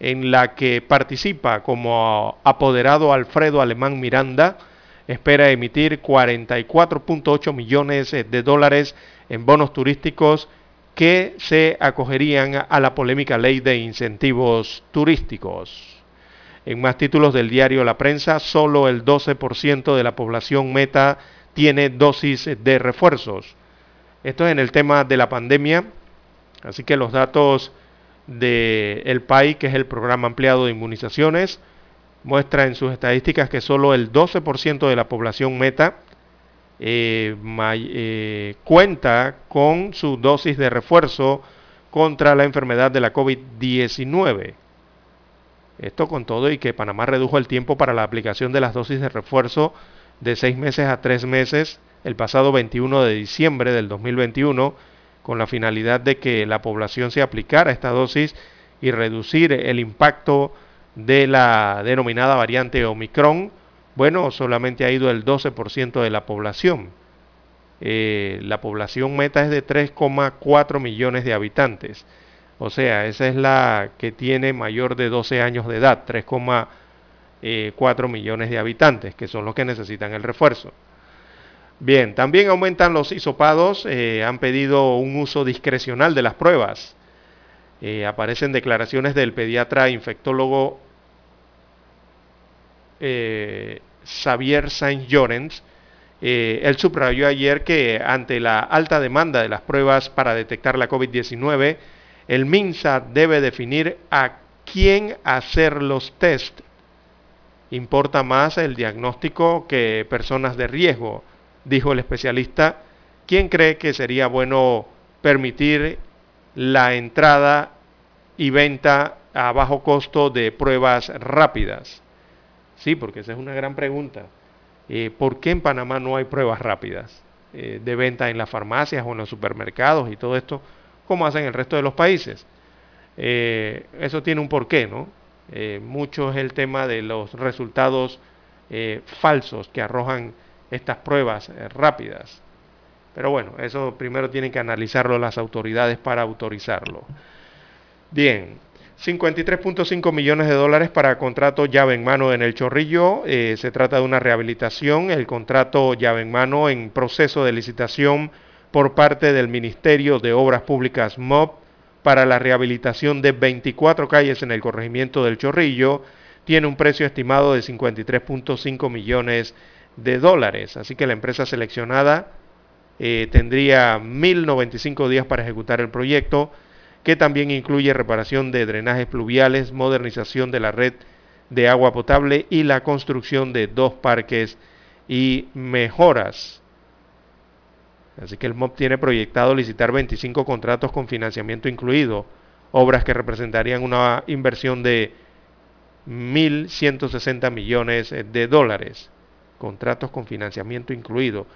en la que participa como apoderado Alfredo Alemán Miranda, espera emitir 44.8 millones de dólares en bonos turísticos que se acogerían a la polémica ley de incentivos turísticos. En más títulos del diario La Prensa, solo el 12% de la población meta tiene dosis de refuerzos. Esto es en el tema de la pandemia, así que los datos del el PAI, que es el programa ampliado de inmunizaciones, muestra en sus estadísticas que solo el 12% de la población meta eh, eh, cuenta con su dosis de refuerzo contra la enfermedad de la COVID-19. Esto con todo y que Panamá redujo el tiempo para la aplicación de las dosis de refuerzo de seis meses a tres meses el pasado 21 de diciembre del 2021 con la finalidad de que la población se aplicara esta dosis y reducir el impacto de la denominada variante Omicron bueno, solamente ha ido el 12% de la población. Eh, la población meta es de 3,4 millones de habitantes. O sea, esa es la que tiene mayor de 12 años de edad, 3,4 millones de habitantes, que son los que necesitan el refuerzo. Bien, también aumentan los hisopados, eh, han pedido un uso discrecional de las pruebas. Eh, aparecen declaraciones del pediatra infectólogo eh, Xavier Saint Llorens, eh, él subrayó ayer que ante la alta demanda de las pruebas para detectar la COVID-19, el MINSA debe definir a quién hacer los test. Importa más el diagnóstico que personas de riesgo, dijo el especialista, quien cree que sería bueno permitir la entrada y venta a bajo costo de pruebas rápidas. Sí, porque esa es una gran pregunta. Eh, ¿Por qué en Panamá no hay pruebas rápidas eh, de venta en las farmacias o en los supermercados y todo esto, como hacen el resto de los países? Eh, eso tiene un porqué, ¿no? mucho es el tema de los resultados falsos que arrojan estas pruebas rápidas. Pero bueno, eso primero tienen que analizarlo las autoridades para autorizarlo. Bien, 53.5 millones de dólares para contrato llave en mano en el Chorrillo. Eh, se trata de una rehabilitación. El contrato llave en mano en proceso de licitación por parte del Ministerio de Obras Públicas MOB para la rehabilitación de 24 calles en el corregimiento del Chorrillo tiene un precio estimado de 53.5 millones de dólares. Así que la empresa seleccionada eh, tendría 1.095 días para ejecutar el proyecto que también incluye reparación de drenajes pluviales, modernización de la red de agua potable y la construcción de dos parques y mejoras. Así que el MOB tiene proyectado licitar 25 contratos con financiamiento incluido, obras que representarían una inversión de 1.160 millones de dólares, contratos con financiamiento incluido.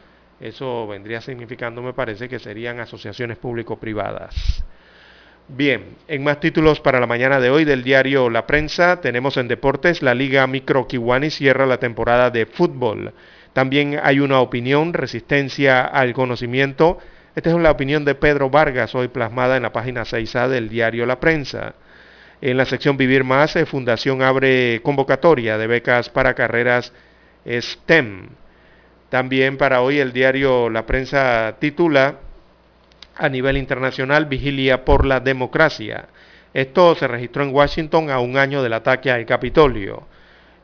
Eso vendría significando, me parece, que serían asociaciones público-privadas. Bien, en más títulos para la mañana de hoy del diario La Prensa, tenemos en deportes la Liga Micro Kiwani cierra la temporada de fútbol. También hay una opinión, resistencia al conocimiento. Esta es la opinión de Pedro Vargas, hoy plasmada en la página 6A del diario La Prensa. En la sección Vivir Más, eh, Fundación abre convocatoria de becas para carreras STEM. También para hoy el diario La Prensa titula a nivel internacional Vigilia por la Democracia. Esto se registró en Washington a un año del ataque al Capitolio.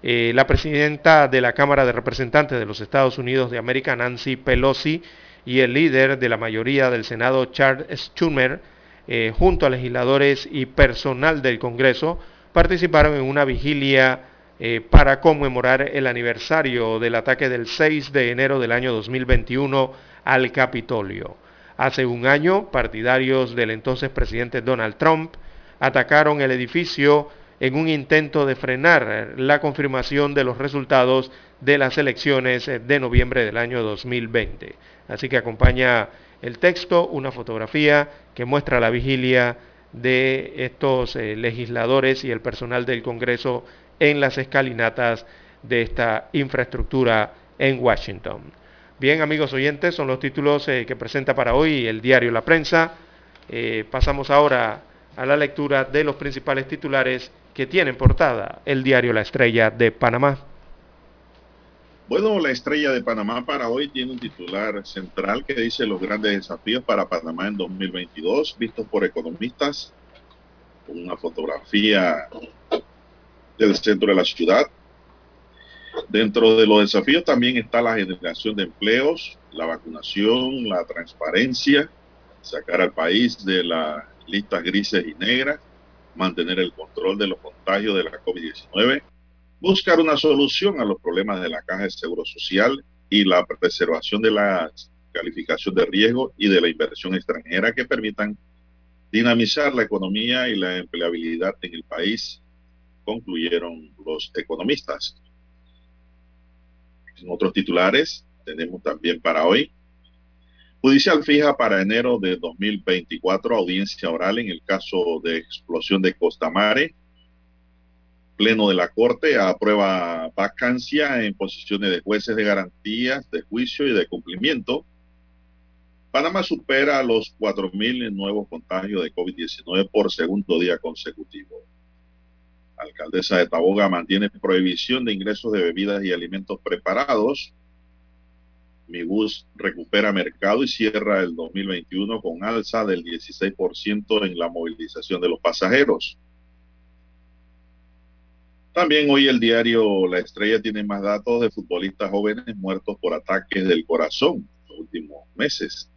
Eh, la presidenta de la Cámara de Representantes de los Estados Unidos de América, Nancy Pelosi, y el líder de la mayoría del Senado, Charles Schumer, eh, junto a legisladores y personal del Congreso, participaron en una vigilia eh, para conmemorar el aniversario del ataque del 6 de enero del año 2021 al Capitolio. Hace un año, partidarios del entonces presidente Donald Trump atacaron el edificio en un intento de frenar la confirmación de los resultados de las elecciones de noviembre del año 2020. Así que acompaña el texto una fotografía que muestra la vigilia de estos eh, legisladores y el personal del Congreso en las escalinatas de esta infraestructura en Washington. Bien, amigos oyentes, son los títulos eh, que presenta para hoy el diario La Prensa. Eh, pasamos ahora a la lectura de los principales titulares que tienen portada el diario La Estrella de Panamá. Bueno, la estrella de Panamá para hoy tiene un titular central que dice los grandes desafíos para Panamá en 2022, vistos por economistas, con una fotografía del centro de la ciudad. Dentro de los desafíos también está la generación de empleos, la vacunación, la transparencia, sacar al país de las listas grises y negras, mantener el control de los contagios de la COVID-19 buscar una solución a los problemas de la caja de seguro social y la preservación de la calificación de riesgo y de la inversión extranjera que permitan dinamizar la economía y la empleabilidad en el país, concluyeron los economistas. En otros titulares tenemos también para hoy. Judicial fija para enero de 2024 audiencia oral en el caso de explosión de Costamare Pleno de la Corte aprueba vacancia en posiciones de jueces de garantías, de juicio y de cumplimiento. Panamá supera los 4.000 nuevos contagios de COVID-19 por segundo día consecutivo. Alcaldesa de Taboga mantiene prohibición de ingresos de bebidas y alimentos preparados. Mi bus recupera mercado y cierra el 2021 con alza del 16% en la movilización de los pasajeros. También hoy el diario La Estrella tiene más datos de futbolistas jóvenes muertos por ataques del corazón en los últimos meses.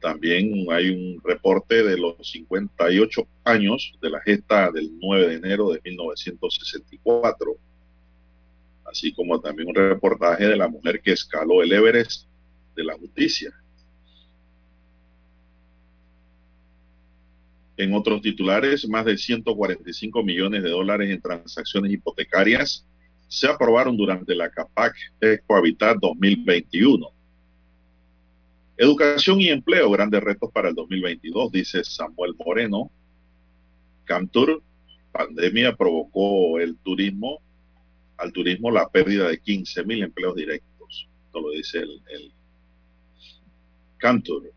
También hay un reporte de los 58 años de la gesta del 9 de enero de 1964, así como también un reportaje de la mujer que escaló el Everest de la justicia. En otros titulares, más de 145 millones de dólares en transacciones hipotecarias se aprobaron durante la CAPAC Expo Habitat 2021. Educación y empleo, grandes retos para el 2022, dice Samuel Moreno. Camtur, pandemia provocó el turismo, al turismo la pérdida de 15 mil empleos directos. Esto lo dice el, el Camtur.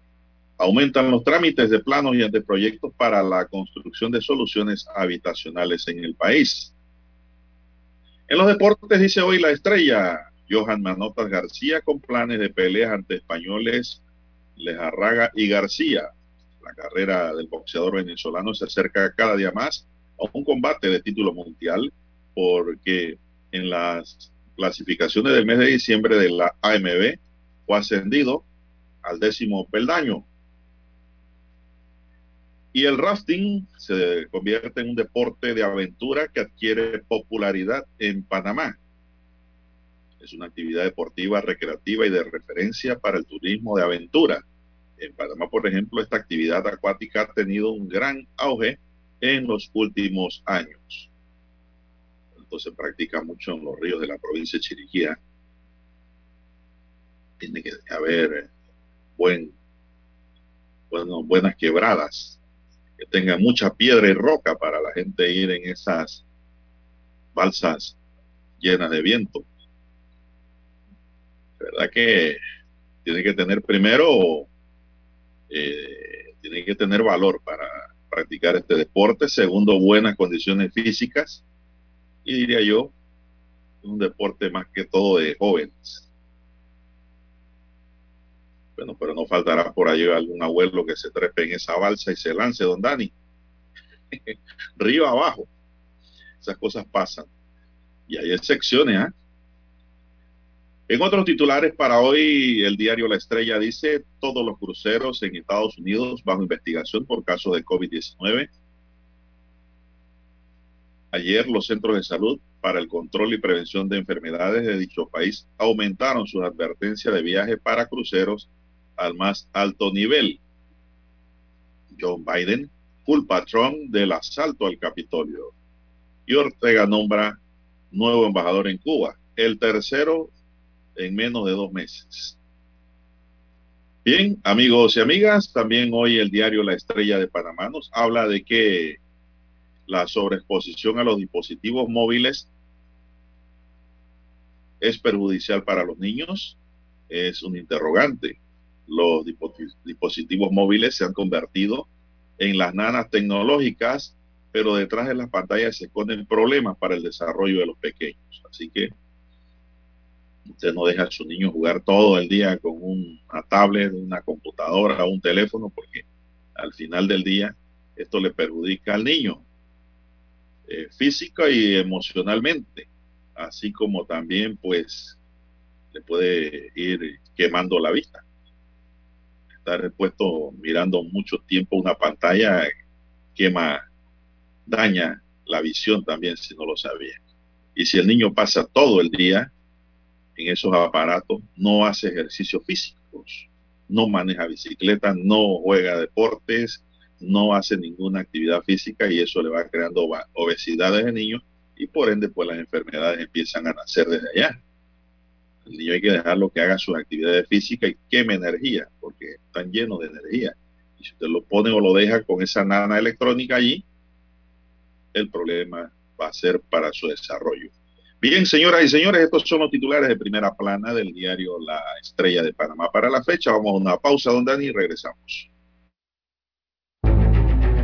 Aumentan los trámites de planos y de proyectos para la construcción de soluciones habitacionales en el país. En los deportes dice hoy la estrella Johan Manotas García con planes de peleas ante españoles Lejarraga y García. La carrera del boxeador venezolano se acerca cada día más a un combate de título mundial porque en las clasificaciones del mes de diciembre de la AMB fue ascendido al décimo peldaño y el rafting se convierte en un deporte de aventura que adquiere popularidad en Panamá. Es una actividad deportiva, recreativa y de referencia para el turismo de aventura. En Panamá, por ejemplo, esta actividad acuática ha tenido un gran auge en los últimos años. Se practica mucho en los ríos de la provincia de Chiriquía. Tiene que haber buen bueno, buenas quebradas, que tengan mucha piedra y roca para la gente ir en esas balsas llenas de viento. verdad que tiene que tener primero, eh, que tener valor para practicar este deporte. Segundo, buenas condiciones físicas. Y diría yo, un deporte más que todo de jóvenes. Bueno, pero no faltará por ahí algún abuelo que se trepe en esa balsa y se lance, don Dani. Río abajo. Esas cosas pasan. Y hay excepciones, ¿ah? En otros titulares para hoy, el diario La Estrella dice, todos los cruceros en Estados Unidos bajo investigación por caso de COVID-19. Ayer los centros de salud para el control y prevención de enfermedades de dicho país aumentaron sus advertencias de viaje para cruceros al más alto nivel. John Biden a Trump del asalto al Capitolio. Y Ortega nombra nuevo embajador en Cuba, el tercero en menos de dos meses. Bien, amigos y amigas, también hoy el diario La Estrella de Panamá nos habla de que la sobreexposición a los dispositivos móviles es perjudicial para los niños. Es un interrogante. Los dispositivos móviles se han convertido en las nanas tecnológicas, pero detrás de las pantallas se esconden problemas para el desarrollo de los pequeños. Así que Usted no deja a su niño jugar todo el día con una tablet, una computadora, un teléfono, porque al final del día esto le perjudica al niño eh, física y emocionalmente, así como también pues le puede ir quemando la vista. Estar expuesto mirando mucho tiempo una pantalla quema, daña la visión también si no lo sabía. Y si el niño pasa todo el día en esos aparatos, no hace ejercicios físicos, no maneja bicicleta, no juega deportes, no hace ninguna actividad física y eso le va creando obesidad desde niño y por ende pues las enfermedades empiezan a nacer desde allá. El niño hay que dejarlo que haga sus actividades físicas y queme energía, porque están llenos de energía. Y si usted lo pone o lo deja con esa nana electrónica allí, el problema va a ser para su desarrollo. Bien, señoras y señores, estos son los titulares de primera plana del diario La Estrella de Panamá. Para la fecha, vamos a una pausa, don Dani, y regresamos.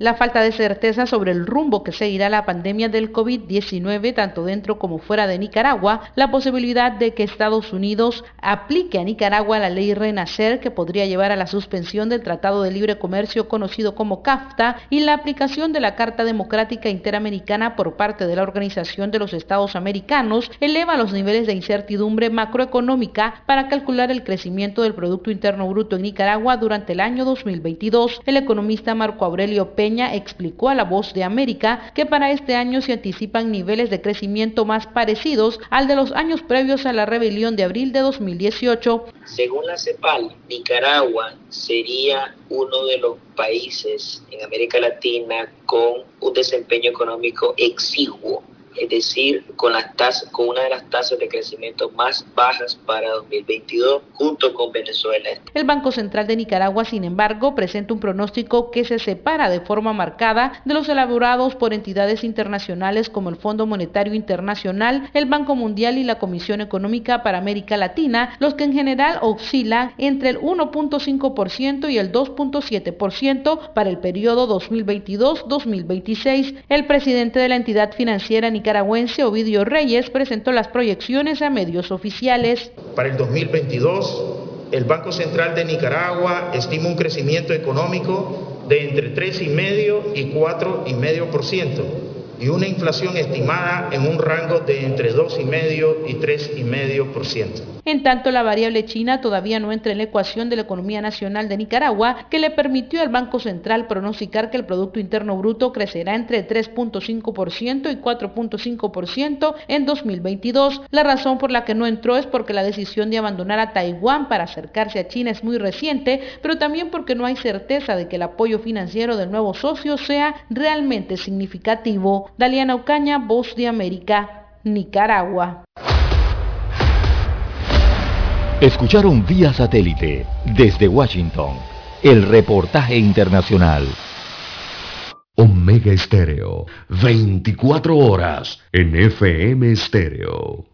La falta de certeza sobre el rumbo que seguirá la pandemia del COVID-19 tanto dentro como fuera de Nicaragua, la posibilidad de que Estados Unidos aplique a Nicaragua la ley Renacer que podría llevar a la suspensión del Tratado de Libre Comercio conocido como CAFTA y la aplicación de la Carta Democrática Interamericana por parte de la Organización de los Estados Americanos eleva los niveles de incertidumbre macroeconómica para calcular el crecimiento del Producto Interno Bruto en Nicaragua durante el año 2022. El economista Marco Aurelio P Explicó a La Voz de América que para este año se anticipan niveles de crecimiento más parecidos al de los años previos a la rebelión de abril de 2018. Según la CEPAL, Nicaragua sería uno de los países en América Latina con un desempeño económico exiguo es decir, con, las tasas, una de las tasas de crecimiento más bajas para 2022, junto con Venezuela. El Banco Central de Nicaragua, sin embargo, presenta un pronóstico que se separa de forma marcada de los elaborados por entidades internacionales como el Fondo Monetario Internacional, el Banco Mundial y la Comisión Económica para América Latina, los que en general oscilan entre el 1.5% y el 2.7% para el periodo 2022-2026. El presidente de la entidad financiera nicaragüense Ovidio Reyes presentó las proyecciones a medios oficiales. Para el 2022, el Banco Central de Nicaragua estima un crecimiento económico de entre 3,5 y 4,5% y una inflación estimada en un rango de entre 2,5 y 3,5%. En tanto, la variable china todavía no entra en la ecuación de la economía nacional de Nicaragua, que le permitió al Banco Central pronosticar que el Producto Interno Bruto crecerá entre 3.5% y 4.5% en 2022. La razón por la que no entró es porque la decisión de abandonar a Taiwán para acercarse a China es muy reciente, pero también porque no hay certeza de que el apoyo financiero del nuevo socio sea realmente significativo. Daliana Ocaña, Voz de América, Nicaragua. Escucharon vía satélite desde Washington el reportaje internacional. Omega Estéreo, 24 horas en FM Estéreo.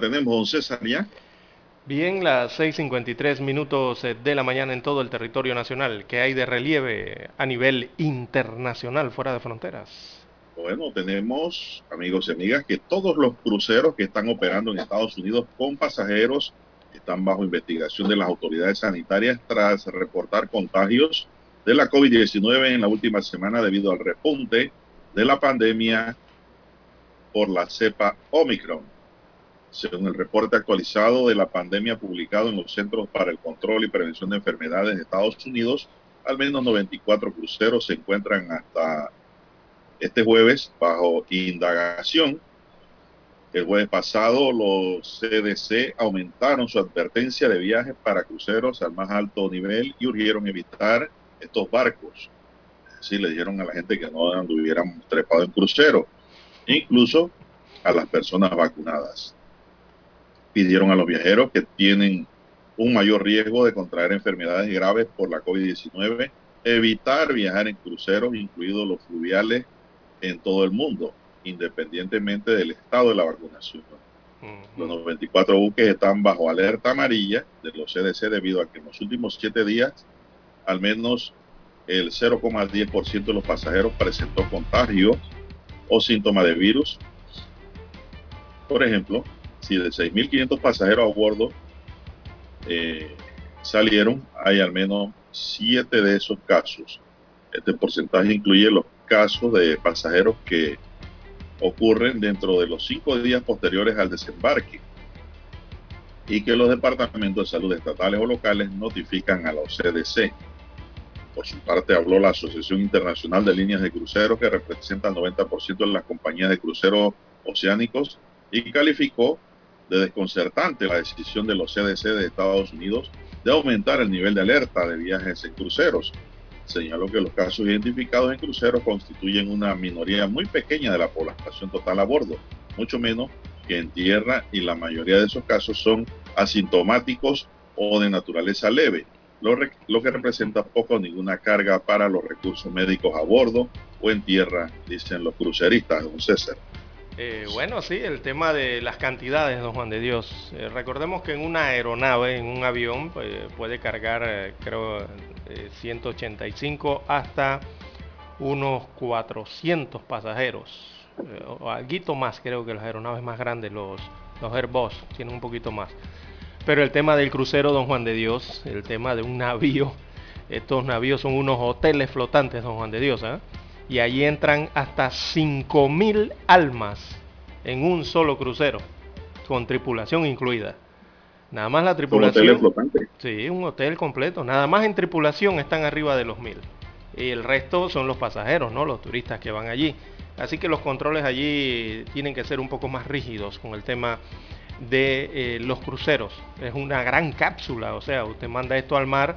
Tenemos, don César, ya? Bien, las 6.53 minutos eh, de la mañana en todo el territorio nacional. ¿Qué hay de relieve a nivel internacional fuera de fronteras? Bueno, tenemos, amigos y amigas, que todos los cruceros que están operando en Estados Unidos con pasajeros están bajo investigación de las autoridades sanitarias tras reportar contagios de la COVID-19 en la última semana debido al repunte de la pandemia por la cepa Omicron. Según el reporte actualizado de la pandemia publicado en los Centros para el Control y Prevención de Enfermedades de Estados Unidos, al menos 94 cruceros se encuentran hasta este jueves bajo indagación. El jueves pasado los CDC aumentaron su advertencia de viajes para cruceros al más alto nivel y urgieron evitar estos barcos. Así le dijeron a la gente que no anduvieran trepado en crucero, incluso a las personas vacunadas pidieron a los viajeros que tienen un mayor riesgo de contraer enfermedades graves por la COVID-19, evitar viajar en cruceros, incluidos los fluviales, en todo el mundo, independientemente del estado de la vacunación. Los 94 buques están bajo alerta amarilla de los CDC debido a que en los últimos siete días al menos el 0,10% de los pasajeros presentó contagio o síntoma de virus. Por ejemplo, si de 6.500 pasajeros a bordo eh, salieron, hay al menos 7 de esos casos. Este porcentaje incluye los casos de pasajeros que ocurren dentro de los cinco días posteriores al desembarque y que los departamentos de salud estatales o locales notifican a la OCDC. Por su parte, habló la Asociación Internacional de Líneas de Cruceros, que representa el 90% de las compañías de cruceros oceánicos y calificó de desconcertante la decisión de los CDC de Estados Unidos de aumentar el nivel de alerta de viajes en cruceros. Señaló que los casos identificados en cruceros constituyen una minoría muy pequeña de la población total a bordo, mucho menos que en tierra y la mayoría de esos casos son asintomáticos o de naturaleza leve, lo, lo, que representa poco o ninguna carga para los recursos médicos a bordo o en tierra, dicen los cruceristas, don César. Eh, bueno, sí, el tema de las cantidades, don Juan de Dios. Eh, recordemos que en una aeronave, en un avión, pues, puede cargar, eh, creo, 185 hasta unos 400 pasajeros. o algo más, creo que las aeronaves más grandes, los, los Airbus, tienen un poquito más. Pero el tema del crucero, don Juan de Dios, el tema de un navío, estos navíos son unos hoteles flotantes, don Juan de Dios, ¿eh? Y allí entran hasta 5.000 almas en un solo crucero, con tripulación incluida. Nada más la tripulación. ¿Un hotel Sí, un hotel completo. Nada más en tripulación están arriba de los 1.000. Y el resto son los pasajeros, ¿no? Los turistas que van allí. Así que los controles allí tienen que ser un poco más rígidos con el tema de eh, los cruceros. Es una gran cápsula, o sea, usted manda esto al mar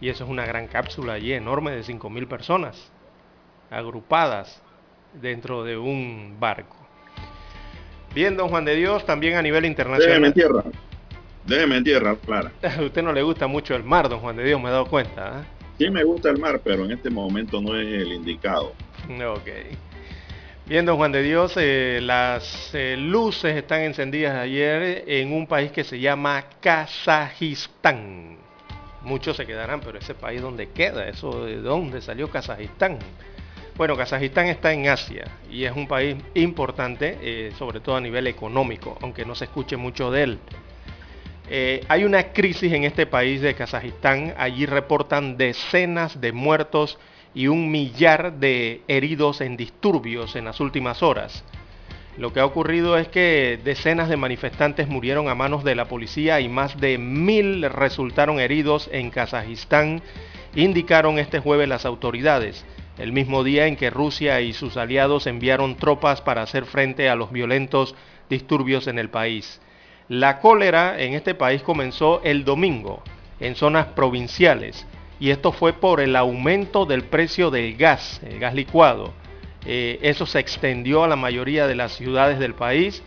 y eso es una gran cápsula allí enorme de 5.000 personas agrupadas dentro de un barco. Bien, don Juan de Dios, también a nivel internacional. Déjeme en tierra. Déjeme en tierra, Clara. A usted no le gusta mucho el mar, don Juan de Dios, me he dado cuenta. ¿eh? Sí me gusta el mar, pero en este momento no es el indicado. Ok. Bien, don Juan de Dios, eh, las eh, luces están encendidas ayer en un país que se llama Kazajistán. Muchos se quedarán, pero ese país dónde queda, eso de dónde salió Kazajistán. Bueno, Kazajistán está en Asia y es un país importante, eh, sobre todo a nivel económico, aunque no se escuche mucho de él. hay una crisis en este país de Kazajistán, allí reportan decenas de muertos y un millar de heridos en disturbios en las últimas horas. Lo que ha ocurrido es que decenas de manifestantes murieron a manos de la policía y más de mil resultaron heridos en Kazajistán, indicaron este jueves las autoridades, el mismo día en que Rusia y sus aliados enviaron tropas para hacer frente a los violentos disturbios en el país. La cólera en este país comenzó el domingo en zonas provinciales y esto fue por el aumento del precio del gas, el gas licuado. Eh, eso se extendió a la mayoría de las ciudades del país.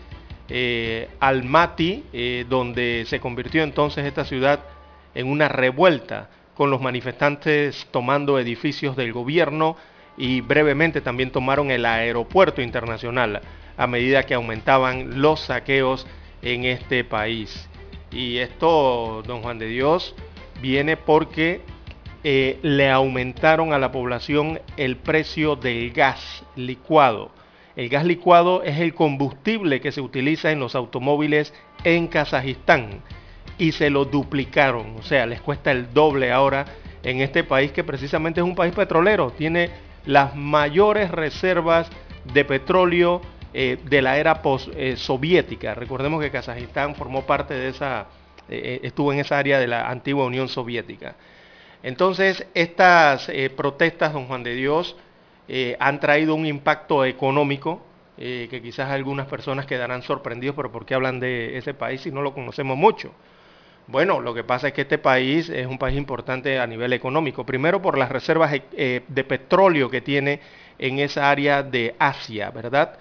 Eh, Almaty, eh, donde se convirtió entonces esta ciudad en una revuelta con los manifestantes tomando edificios del gobierno y brevemente también tomaron el aeropuerto internacional a medida que aumentaban los saqueos en este país. Y esto, don Juan de Dios, viene porque eh, le aumentaron a la población el precio del gas licuado. El gas licuado es el combustible que se utiliza en los automóviles en Kazajistán y se lo duplicaron, o sea, les cuesta el doble ahora en este país que precisamente es un país petrolero, tiene las mayores reservas de petróleo eh, de la era post eh. Recordemos que Kazajistán formó parte de esa, estuvo en esa área de la antigua Unión Soviética. Entonces, estas eh, protestas, don Juan de Dios, eh, han traído un impacto económico eh, que quizás algunas personas quedarán sorprendidos, pero ¿por qué hablan de ese país si no lo conocemos mucho? Bueno, lo que pasa es que este país es un país importante a nivel económico. Primero por las reservas de petróleo que tiene en esa área de Asia, ¿verdad?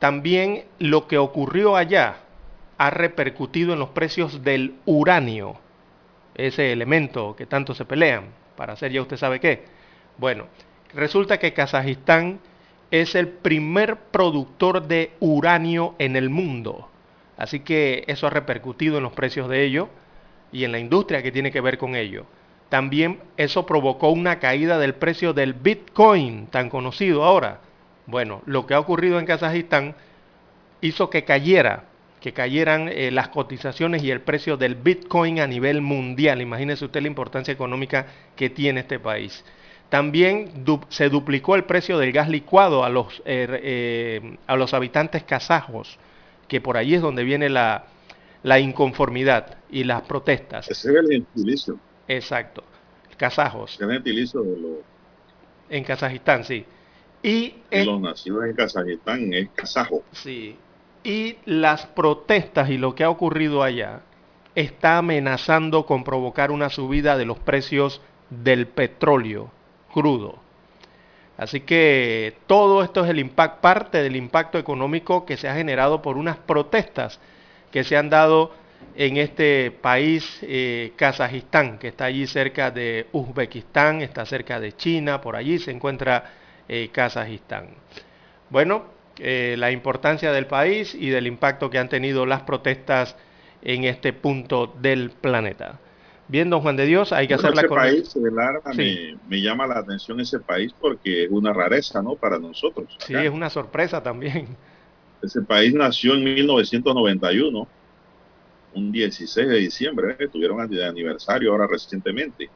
También lo que ocurrió allá ha repercutido en los precios del uranio ese elemento que tanto se pelean para hacer ya usted sabe qué. Bueno, resulta que Kazajistán es el primer productor de uranio en el mundo. Así que eso ha repercutido en los precios de ello y en la industria que tiene que ver con ello. También eso provocó una caída del precio del Bitcoin, tan conocido ahora. Bueno, lo que ha ocurrido en Kazajistán hizo que cayera que cayeran eh, las cotizaciones y el precio del Bitcoin a nivel mundial. Imagínese usted la importancia económica que tiene este país. También se duplicó el precio del gas licuado a los, eh, eh, a los habitantes kazajos, que por ahí es donde viene la, inconformidad y las protestas. Ese es el gentilicio. Exacto. Kazajos. El gentilicio de los... En Kazajistán, sí. Y los nacidos en Kazajistán es kazajo. Sí, y las protestas y lo que ha ocurrido allá está amenazando con provocar una subida de los precios del petróleo crudo. Así que todo esto es el impacto, parte del impacto económico que se ha generado por unas protestas que se han dado en este país, eh, Kazajistán, que está allí cerca de Uzbekistán, está cerca de China, por allí se encuentra eh, Kazajistán. Bueno, eh, la importancia del país y del impacto que han tenido las protestas en este punto del planeta. Bien, don Juan de Dios, hay que hacer la país, me, me, llama la atención ese país porque es una rareza, ¿no? Para nosotros. Sí, es una sorpresa también. Ese país nació en 1991, un 16 de diciembre, ¿eh? tuvieron aniversario ahora recientemente.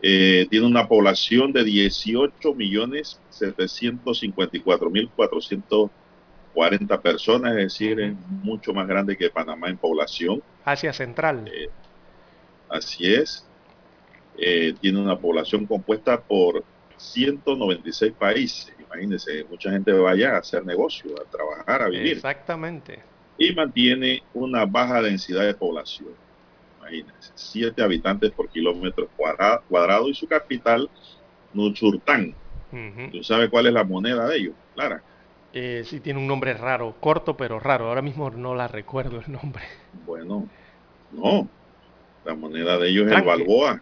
Eh, tiene una población de 18 millones 754 mil 440 personas, es decir, es mucho más grande que Panamá en población. Asia Central. Eh, así es. Eh, tiene una población compuesta por 196 países. Imagínense, mucha gente va allá a hacer negocio, a trabajar, a vivir. Exactamente. Y mantiene una baja densidad de población imagínense, 7 habitantes por kilómetro cuadrado y su capital, Nuchurtán. ¿Tú sabes cuál es la moneda de ellos, Clara? Eh, sí, tiene un nombre raro, corto pero raro. Ahora mismo no la recuerdo el nombre. Bueno, no. La moneda de ellos es el Balboa.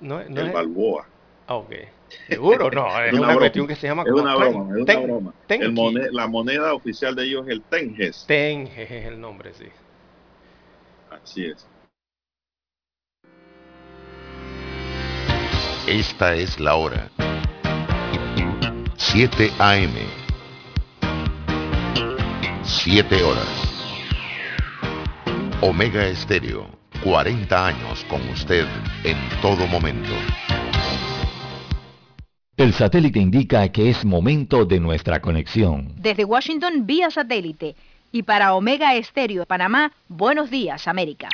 No, el Balboa. Ah, ok. Seguro, no. Es, una, cuestión que se llama. Es una broma, es una broma. la moneda oficial de ellos es el Tenges. Tenges es el nombre, sí. Así es. Esta es la hora. 7 AM. 7 horas. Omega Estéreo, 40 años con usted en todo momento. El satélite indica que es momento de nuestra conexión. Desde Washington vía satélite y para Omega Estéreo Panamá, buenos días América.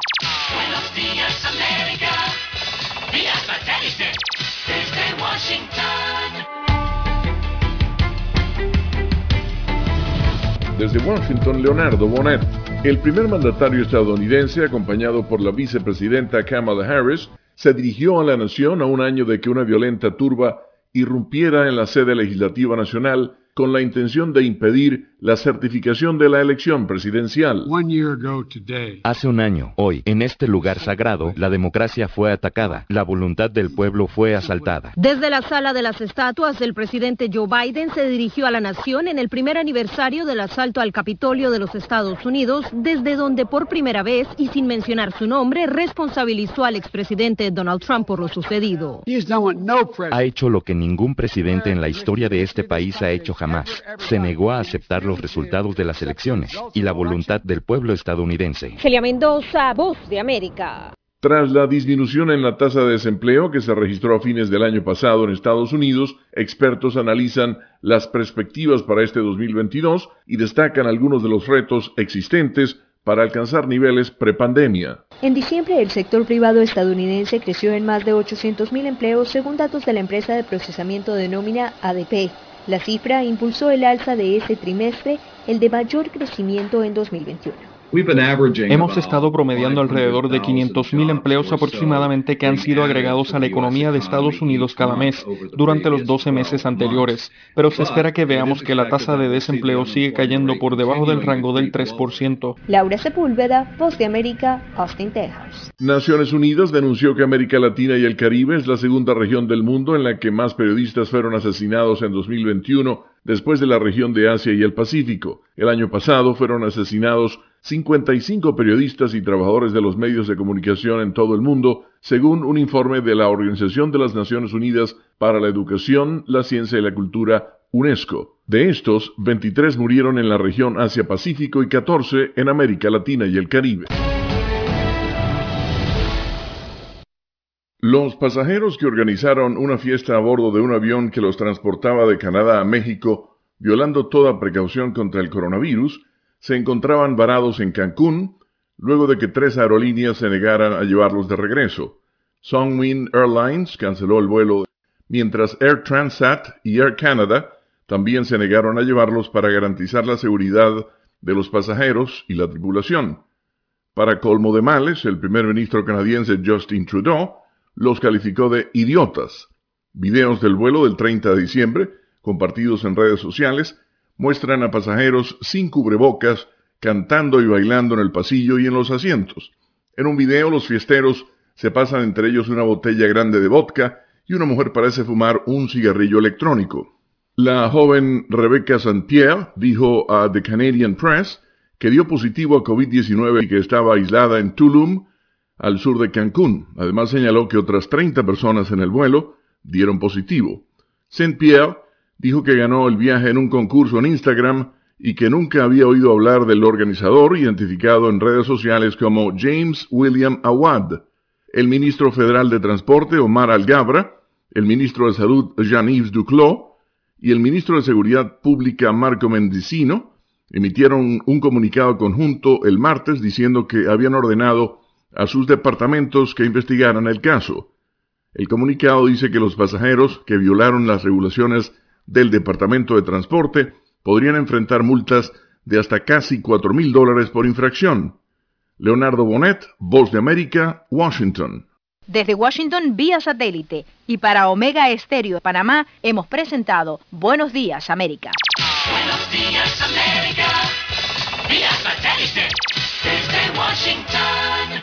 Buenos días América, vía satélite desde Washington. Desde Washington, Leonardo Bonet, el primer mandatario estadounidense, acompañado por la vicepresidenta Kamala Harris, se dirigió a la nación a un año de que una violenta turba irrumpiera en la sede legislativa nacional con la intención de impedir la certificación de la elección presidencial. Hace un año, hoy, en este lugar sagrado, la democracia fue atacada, la voluntad del pueblo fue asaltada. Desde la sala de las estatuas, el presidente Joe Biden se dirigió a la nación en el primer aniversario del asalto al Capitolio de los Estados Unidos, desde donde por primera vez, y sin mencionar su nombre, responsabilizó al expresidente Donald Trump por lo sucedido. Ha hecho lo que ningún presidente en la historia de este país ha hecho jamás. Se negó a aceptar los resultados de las elecciones y la voluntad del pueblo estadounidense. Celia Mendoza, Voz de América. Tras la disminución en la tasa de desempleo que se registró a fines del año pasado en Estados Unidos, expertos analizan las perspectivas para este 2022 y destacan algunos de los retos existentes para alcanzar niveles prepandemia. En diciembre, el sector privado estadounidense creció en más de 800.000 empleos según datos de la empresa de procesamiento de nómina ADP. La cifra impulsó el alza de ese trimestre, el de mayor crecimiento en 2021. Hemos estado promediando alrededor de 500.000 empleos aproximadamente que han sido agregados a la economía de Estados Unidos cada mes durante los 12 meses anteriores, pero se espera que veamos que la tasa de desempleo sigue cayendo por debajo del rango del 3%. Laura Sepúlveda, Voz de América, Austin, Texas. Naciones Unidas denunció que América Latina y el Caribe es la segunda región del mundo en la que más periodistas fueron asesinados en 2021 después de la región de Asia y el Pacífico. El año pasado fueron asesinados 55 periodistas y trabajadores de los medios de comunicación en todo el mundo, según un informe de la Organización de las Naciones Unidas para la Educación, la Ciencia y la Cultura, UNESCO. De estos, 23 murieron en la región Asia-Pacífico y 14 en América Latina y el Caribe. Los pasajeros que organizaron una fiesta a bordo de un avión que los transportaba de Canadá a México, violando toda precaución contra el coronavirus, se encontraban varados en Cancún luego de que tres aerolíneas se negaran a llevarlos de regreso. Songwin Airlines canceló el vuelo, mientras Air Transat y Air Canada también se negaron a llevarlos para garantizar la seguridad de los pasajeros y la tripulación. Para colmo de males, el primer ministro canadiense Justin Trudeau los calificó de idiotas. Videos del vuelo del 30 de diciembre, compartidos en redes sociales, muestran a pasajeros sin cubrebocas cantando y bailando en el pasillo y en los asientos. En un video los fiesteros se pasan entre ellos una botella grande de vodka y una mujer parece fumar un cigarrillo electrónico. La joven Rebecca St. dijo a The Canadian Press que dio positivo a COVID-19 y que estaba aislada en Tulum, al sur de Cancún. Además señaló que otras 30 personas en el vuelo dieron positivo. St. Dijo que ganó el viaje en un concurso en Instagram y que nunca había oído hablar del organizador identificado en redes sociales como James William Awad. El ministro federal de Transporte, Omar Algabra, el ministro de Salud, Jean-Yves Duclos, y el ministro de Seguridad Pública, Marco Mendicino, emitieron un comunicado conjunto el martes diciendo que habían ordenado a sus departamentos que investigaran el caso. El comunicado dice que los pasajeros que violaron las regulaciones del Departamento de Transporte podrían enfrentar multas de hasta casi 4 mil dólares por infracción. Leonardo Bonet, Voz de América, Washington. Desde Washington vía satélite y para Omega Estéreo de Panamá hemos presentado Buenos Días América. Buenos días, América. Vía satélite. Desde Washington.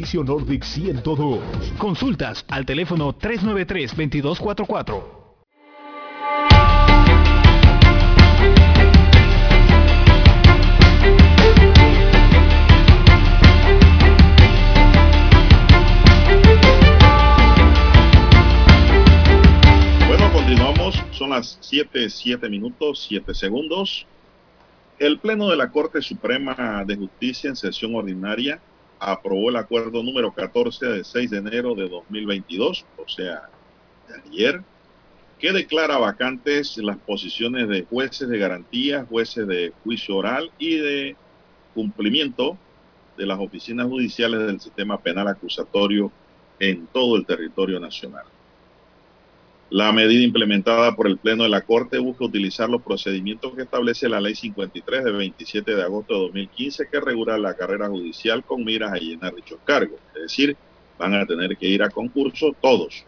Nordic 102. Consultas al teléfono 393-2244. Bueno, continuamos. Son las 7, 7 minutos, 7 segundos. El Pleno de la Corte Suprema de Justicia en sesión ordinaria aprobó el acuerdo número 14 de 6 de enero de 2022, o sea, de ayer, que declara vacantes las posiciones de jueces de garantía, jueces de juicio oral y de cumplimiento de las oficinas judiciales del sistema penal acusatorio en todo el territorio nacional. La medida implementada por el Pleno de la Corte busca utilizar los procedimientos que establece la Ley 53 de 27 de agosto de 2015 que regula la carrera judicial con miras a llenar dichos cargos. Es decir, van a tener que ir a concurso todos.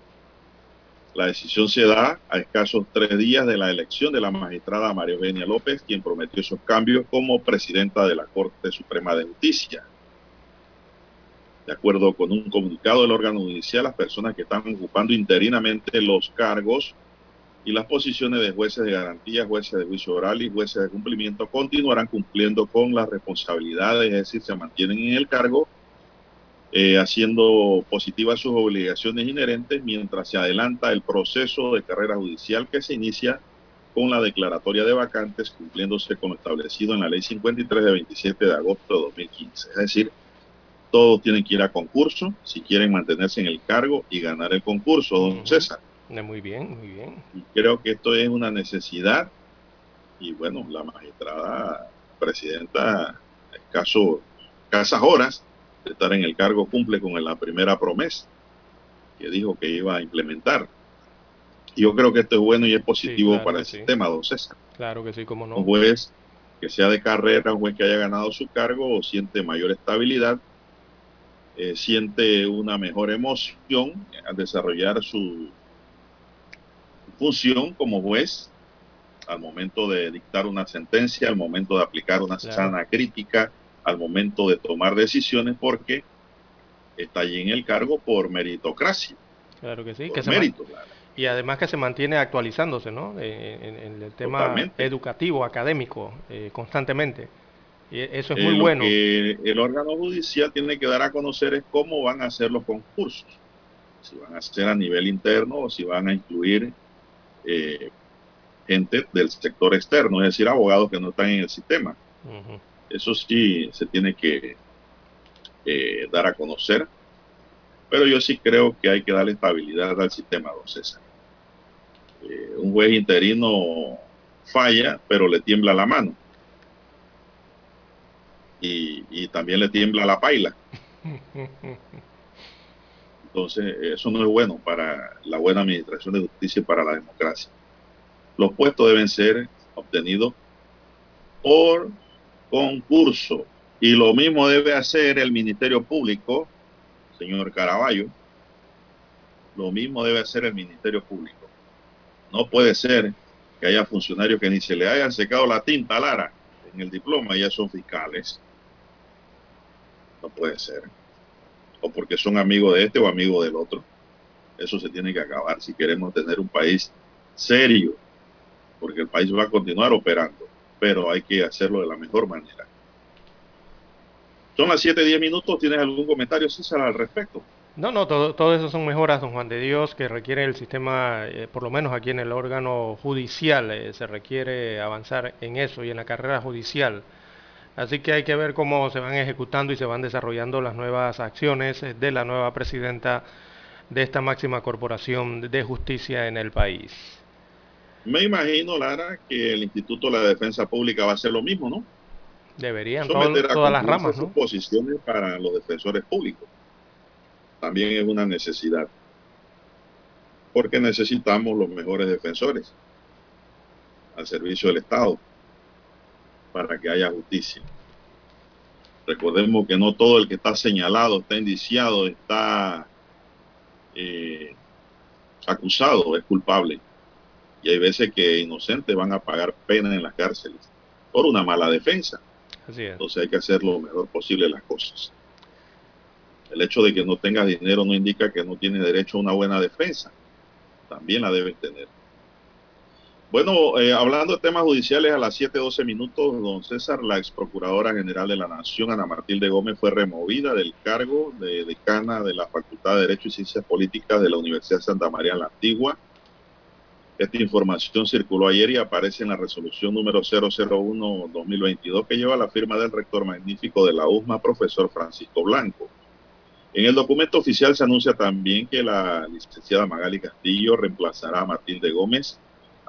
La decisión se da a escasos tres días de la elección de la magistrada María Eugenia López, quien prometió esos cambios como presidenta de la Corte Suprema de Justicia. De acuerdo con un comunicado del órgano judicial, las personas que están ocupando interinamente los cargos y las posiciones de jueces de garantía, jueces de juicio oral y jueces de cumplimiento continuarán cumpliendo con las responsabilidades, es decir, se mantienen en el cargo, eh, haciendo positivas sus obligaciones inherentes mientras se adelanta el proceso de carrera judicial que se inicia con la declaratoria de vacantes, cumpliéndose con lo establecido en la Ley 53 de 27 de agosto de 2015. Es decir, todos tienen que ir a concurso si quieren mantenerse en el cargo y ganar el concurso, don César. Muy bien, muy bien. Y creo que esto es una necesidad. Y bueno, la magistrada presidenta, escaso, escasas horas de estar en el cargo, cumple con la primera promesa que dijo que iba a implementar. Yo creo que esto es bueno y es positivo claro para el sí. sistema, don César. Claro que sí, como no. Un juez que sea de carrera, un juez que haya ganado su cargo o siente mayor estabilidad, eh, siente una mejor emoción al desarrollar su función como juez al momento de dictar una sentencia, al momento de aplicar una Claro. sana crítica, al momento de tomar decisiones, porque está allí en el cargo por meritocracia, Claro que sí. por Que se, mérito. claro. Y además que se mantiene actualizándose, ¿no? En, en el tema Totalmente. educativo, académico, eh, constantemente. Y eso es Eh, muy lo bueno. que el órgano judicial tiene que dar a conocer es cómo van a hacer los concursos. Si van a ser a nivel interno o si van a incluir eh, gente del sector externo, es decir, abogados que no están en el sistema. Eso sí se tiene que eh, dar a conocer. Pero yo sí creo que hay que darle estabilidad al sistema, don César. Eh, un juez interino falla, pero le tiembla la mano. Y, y también le tiembla la paila. Entonces, eso no es bueno para la buena administración de justicia y para la democracia. Los puestos deben ser obtenidos por concurso. Y lo mismo debe hacer el Ministerio Público, señor Caraballo. Lo mismo debe hacer el Ministerio Público. No puede ser que haya funcionarios que ni se le hayan secado la tinta Lara en el diploma ya son fiscales. No puede ser. O porque son amigos de este o amigos del otro. Eso se tiene que acabar si queremos tener un país serio. Porque el país va a continuar operando. Pero hay que hacerlo de la mejor manera. Son las 7:10 minutos. ¿Tienes algún comentario, César, al respecto? No, no, todo, todo eso son mejoras, don Juan de Dios, que requiere el sistema, eh, por lo menos aquí en el órgano judicial, eh, se requiere avanzar en eso y en la carrera judicial. Así que hay que ver cómo se van ejecutando y se van desarrollando las nuevas acciones eh, de la nueva presidenta de esta máxima corporación de justicia en el país. Me imagino, Lara, que el Instituto de la Defensa Pública va a hacer lo mismo, ¿no? Deberían Someter a todas las ramas, sus ¿no? posiciones para los defensores públicos. También es una necesidad. Porque necesitamos los mejores defensores al servicio del Estado para que haya justicia. Recordemos que no todo el que está señalado, está indiciado, está eh, acusado, es culpable. Y hay veces que inocentes van a pagar pena en las cárceles por una mala defensa. Así es. Entonces hay que hacer lo mejor posible las cosas. El hecho de que no tengas dinero no indica que no tienes derecho a una buena defensa. También la debes tener. Bueno, eh, hablando de temas judiciales, a las 7.12 minutos, don César, la ex procuradora general de la Nación, Ana Matilde Gómez, fue removida del cargo de decana de la Facultad de Derecho y Ciencias Políticas de la Universidad Santa María la Antigua. Esta información circuló ayer y aparece en la resolución número 001-2022 que lleva la firma del rector magnífico de la USMA, profesor Francisco Blanco. En el documento oficial se anuncia también que la licenciada Magali Castillo reemplazará a Matilde Gómez,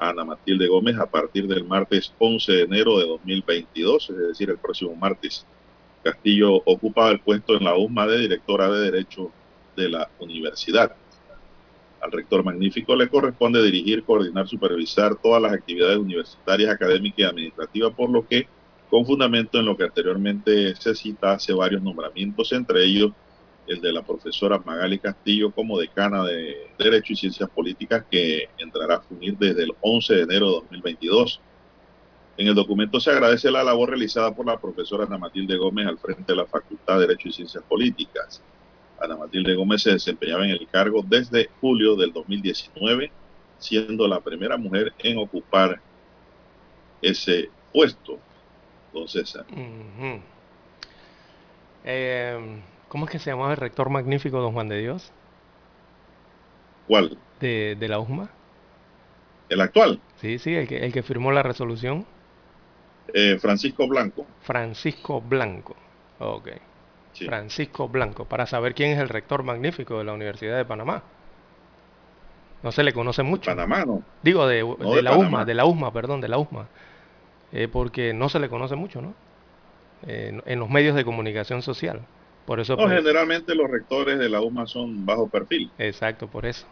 Ana Matilde Gómez, a partir del martes 11 de enero de 2022, es decir, el próximo martes. Castillo ocupaba el puesto en la USMA de directora de Derecho de la universidad. Al rector magnífico le corresponde dirigir, coordinar, supervisar todas las actividades universitarias, académicas y administrativas, por lo que, con fundamento en lo que anteriormente se cita, hace varios nombramientos, entre ellos el de la profesora Magali Castillo como decana de Derecho y Ciencias Políticas, que entrará a fungir desde el 11 de enero de 2022. En el documento se agradece la labor realizada por la profesora Ana Matilde Gómez al frente de la Facultad de Derecho y Ciencias Políticas. Ana Matilde Gómez se desempeñaba en el cargo desde julio del 2019, siendo la primera mujer en ocupar ese puesto, don César. Eh, ¿Cómo es que se llamaba el rector magnífico, don Juan de Dios? ¿Cuál? De, de la USMA. ¿El actual? Sí, sí, el que, el que firmó la resolución. Eh, Francisco Blanco. Francisco Blanco. Ok. Sí. Francisco Blanco, para saber quién es el rector magnífico de la Universidad de Panamá. No se le conoce mucho. Panamá, ¿no? Digo, de, No, de de la Panamá. USMA, de la USMA, perdón, de la USMA. Eh, porque no se le conoce mucho, ¿no? Eh, en los medios de comunicación social. Por eso... No, pues, generalmente los rectores de la UMA son bajo perfil. exacto, por eso.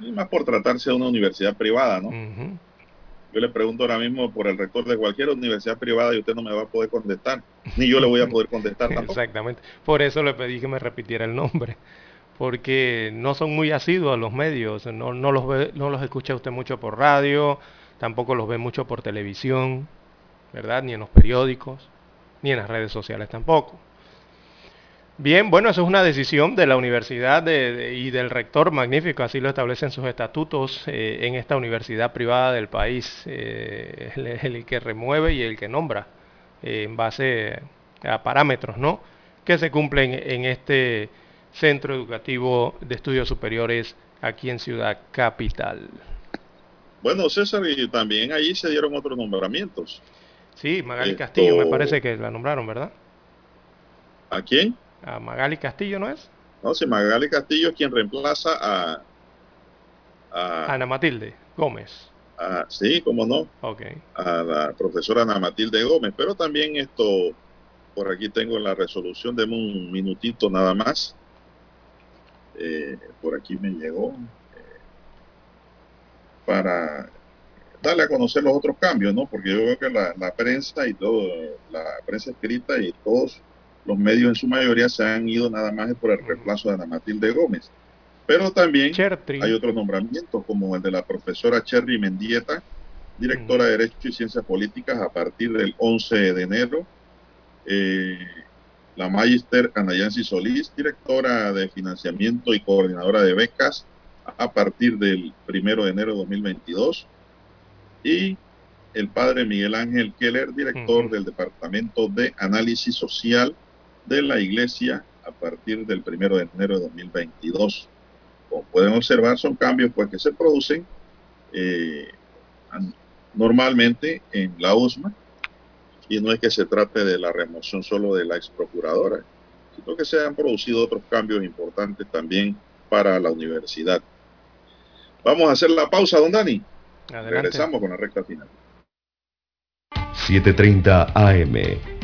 Y más por tratarse de una universidad privada, ¿no? Yo le pregunto ahora mismo por el rector de cualquier universidad privada y usted no me va a poder contestar. Ni yo le voy a poder contestar tampoco. Exactamente. Por eso le pedí que me repitiera el nombre. Porque no son muy asiduos a los medios. No, no, los ve- no los escucha usted mucho por radio, tampoco los ve mucho por televisión, ¿verdad? Ni en los periódicos, ni en las redes sociales tampoco. Bien, bueno, eso es una decisión de la universidad y del rector magnífico, así lo establecen sus estatutos eh, en esta universidad privada del país, eh, el, que remueve y el que nombra eh, en base a parámetros, ¿no? Que se cumplen en este centro educativo de estudios superiores aquí en Ciudad Capital. Bueno, César, y también allí se dieron otros nombramientos. Sí, Magali Castillo me parece que la nombraron, ¿verdad? ¿A quién? A Magali Castillo, ¿no es? No, si Magali Castillo es quien reemplaza a... Ana Matilde Gómez. sí, cómo no. Ok. A la profesora Ana Matilde Gómez. Pero también esto, por aquí tengo la resolución, de un minutito nada más. Eh, por aquí me llegó. Eh, para darle a conocer los otros cambios, ¿no? Porque yo veo que la, la prensa y todo, la prensa escrita y todos los medios en su mayoría se han ido nada más por el reemplazo de Ana Matilde Gómez. Pero también hay otros nombramientos, como el de la profesora Cherry Mendieta, directora de Derecho y Ciencias Políticas a partir del 11 de enero. Eh, la Magister Anayansi Solís, directora de Financiamiento y coordinadora de becas a partir del 1 de enero de 2022. Y el padre Miguel Ángel Keller, director del Departamento de Análisis Social de la Iglesia a partir del primero de enero de 2022. Como pueden observar, son cambios pues, que se producen eh, normalmente en la USMA y no es que se trate de la remoción solo de la ex procuradora, sino que se han producido otros cambios importantes también para la universidad. Vamos a hacer la pausa, don Dani. Regresamos con la recta final. 7.30 AM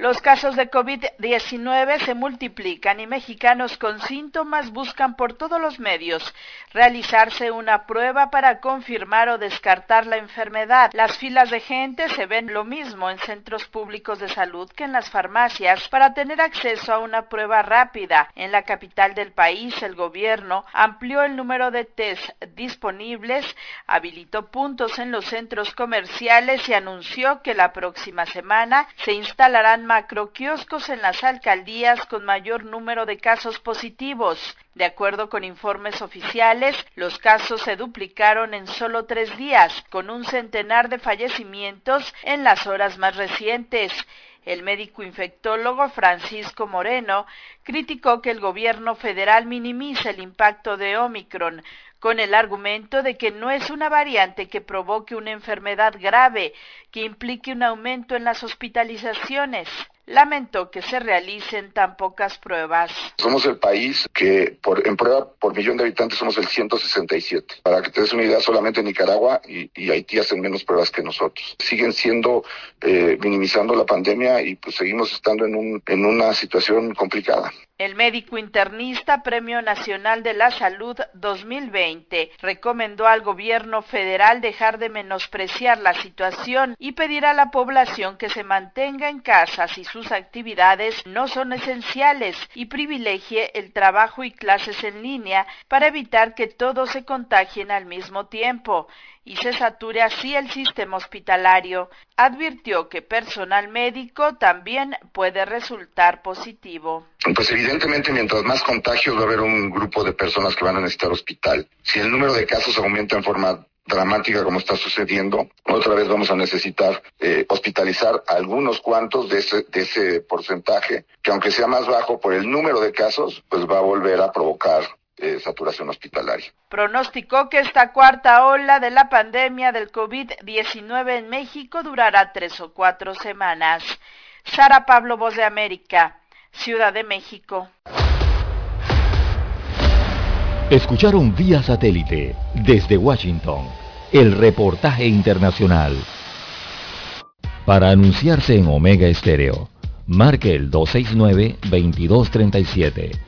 Los casos de COVID-19 se multiplican y mexicanos con síntomas buscan por todos los medios realizarse una prueba para confirmar o descartar la enfermedad. Las filas de gente se ven lo mismo en centros públicos de salud que en las farmacias para tener acceso a una prueba rápida. En la capital del país, el gobierno amplió el número de test disponibles, habilitó puntos en los centros comerciales y anunció que la próxima semana se instalarán macroquioscos en las alcaldías con mayor número de casos positivos. De acuerdo con informes oficiales, los casos se duplicaron en solo tres días, con un centenar de fallecimientos en las horas más recientes. El médico infectólogo Francisco Moreno criticó que el gobierno federal minimiza el impacto de Omicron, con el argumento de que no es una variante que provoque una enfermedad grave que implique un aumento en las hospitalizaciones lamentó que se realicen tan pocas pruebas. Somos el país que por, en prueba por millón de habitantes somos el 167. Para que te des una idea, solamente Nicaragua y, Haití hacen menos pruebas que nosotros. Siguen siendo, eh, minimizando la pandemia y pues seguimos estando en, un, en una situación complicada. El médico internista Premio Nacional de la Salud 2020 recomendó al gobierno federal dejar de menospreciar la situación y pedir a la población que se mantenga en casa si sus actividades no son esenciales y privilegie el trabajo y clases en línea para evitar que todos se contagien al mismo tiempo y se sature así el sistema hospitalario. Advirtió que personal médico también puede resultar positivo. Pues evidentemente mientras más contagios va a haber un grupo de personas que van a necesitar hospital. Si el número de casos aumenta en forma dramática como está sucediendo, otra vez vamos a necesitar eh, hospitalizar a algunos cuantos de ese, de ese porcentaje, que aunque sea más bajo por el número de casos, pues va a volver a provocar eh, saturación hospitalaria. Pronosticó que esta cuarta ola de la pandemia del COVID-19 en México durará tres o cuatro semanas. Sara Pablo, Voz de América, Ciudad de México. Escucharon vía satélite desde Washington el reportaje internacional. Para anunciarse en Omega Estéreo, marque el 269-2237.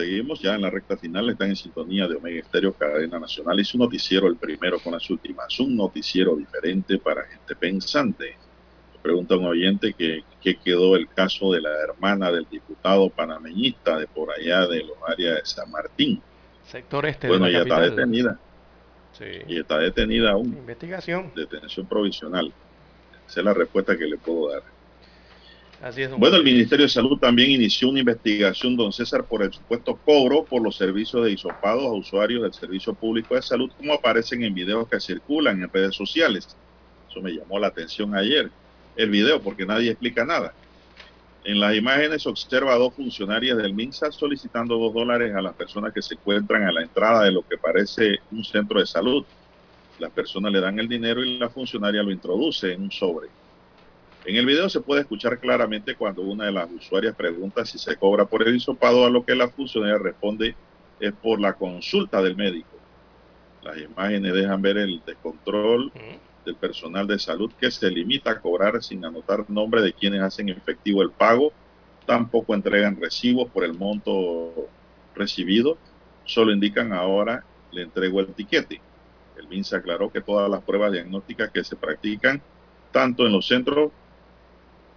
Seguimos ya en la recta final. Están en sintonía de Omega Estéreo, cadena nacional. Y su noticiero, el primero con las últimas. Un noticiero diferente para gente pensante. Me pregunta un oyente que qué quedó el caso de la hermana del diputado panameñista de por allá de los áreas de San Martín. Sector este Bueno, de la ella está capital. detenida. Sí. Y está detenida aún. Investigación. Detención provisional. Esa es la respuesta que le puedo dar. Así es. don Bueno, el. Ministerio de Salud también inició una investigación, don César, por el supuesto cobro por los servicios de hisopados a usuarios del Servicio Público de Salud, como aparecen en videos que circulan en redes sociales. Eso me llamó la atención ayer, el video, porque nadie explica nada. En las imágenes se observa a dos funcionarias del MINSA solicitando dos dólares a las personas que se encuentran a la entrada de lo que parece un centro de salud. Las personas le dan el dinero y la funcionaria lo introduce en un sobre. En el video se puede escuchar claramente cuando una de las usuarias pregunta si se cobra por el hisopado, a lo que la funcionaria responde es por la consulta del médico. Las imágenes dejan ver el descontrol del personal de salud que se limita a cobrar sin anotar nombre de quienes hacen efectivo el pago, tampoco entregan recibos por el monto recibido, solo indican ahora le entrego el tiquete. El MINSA aclaró que todas las pruebas diagnósticas que se practican tanto en los centros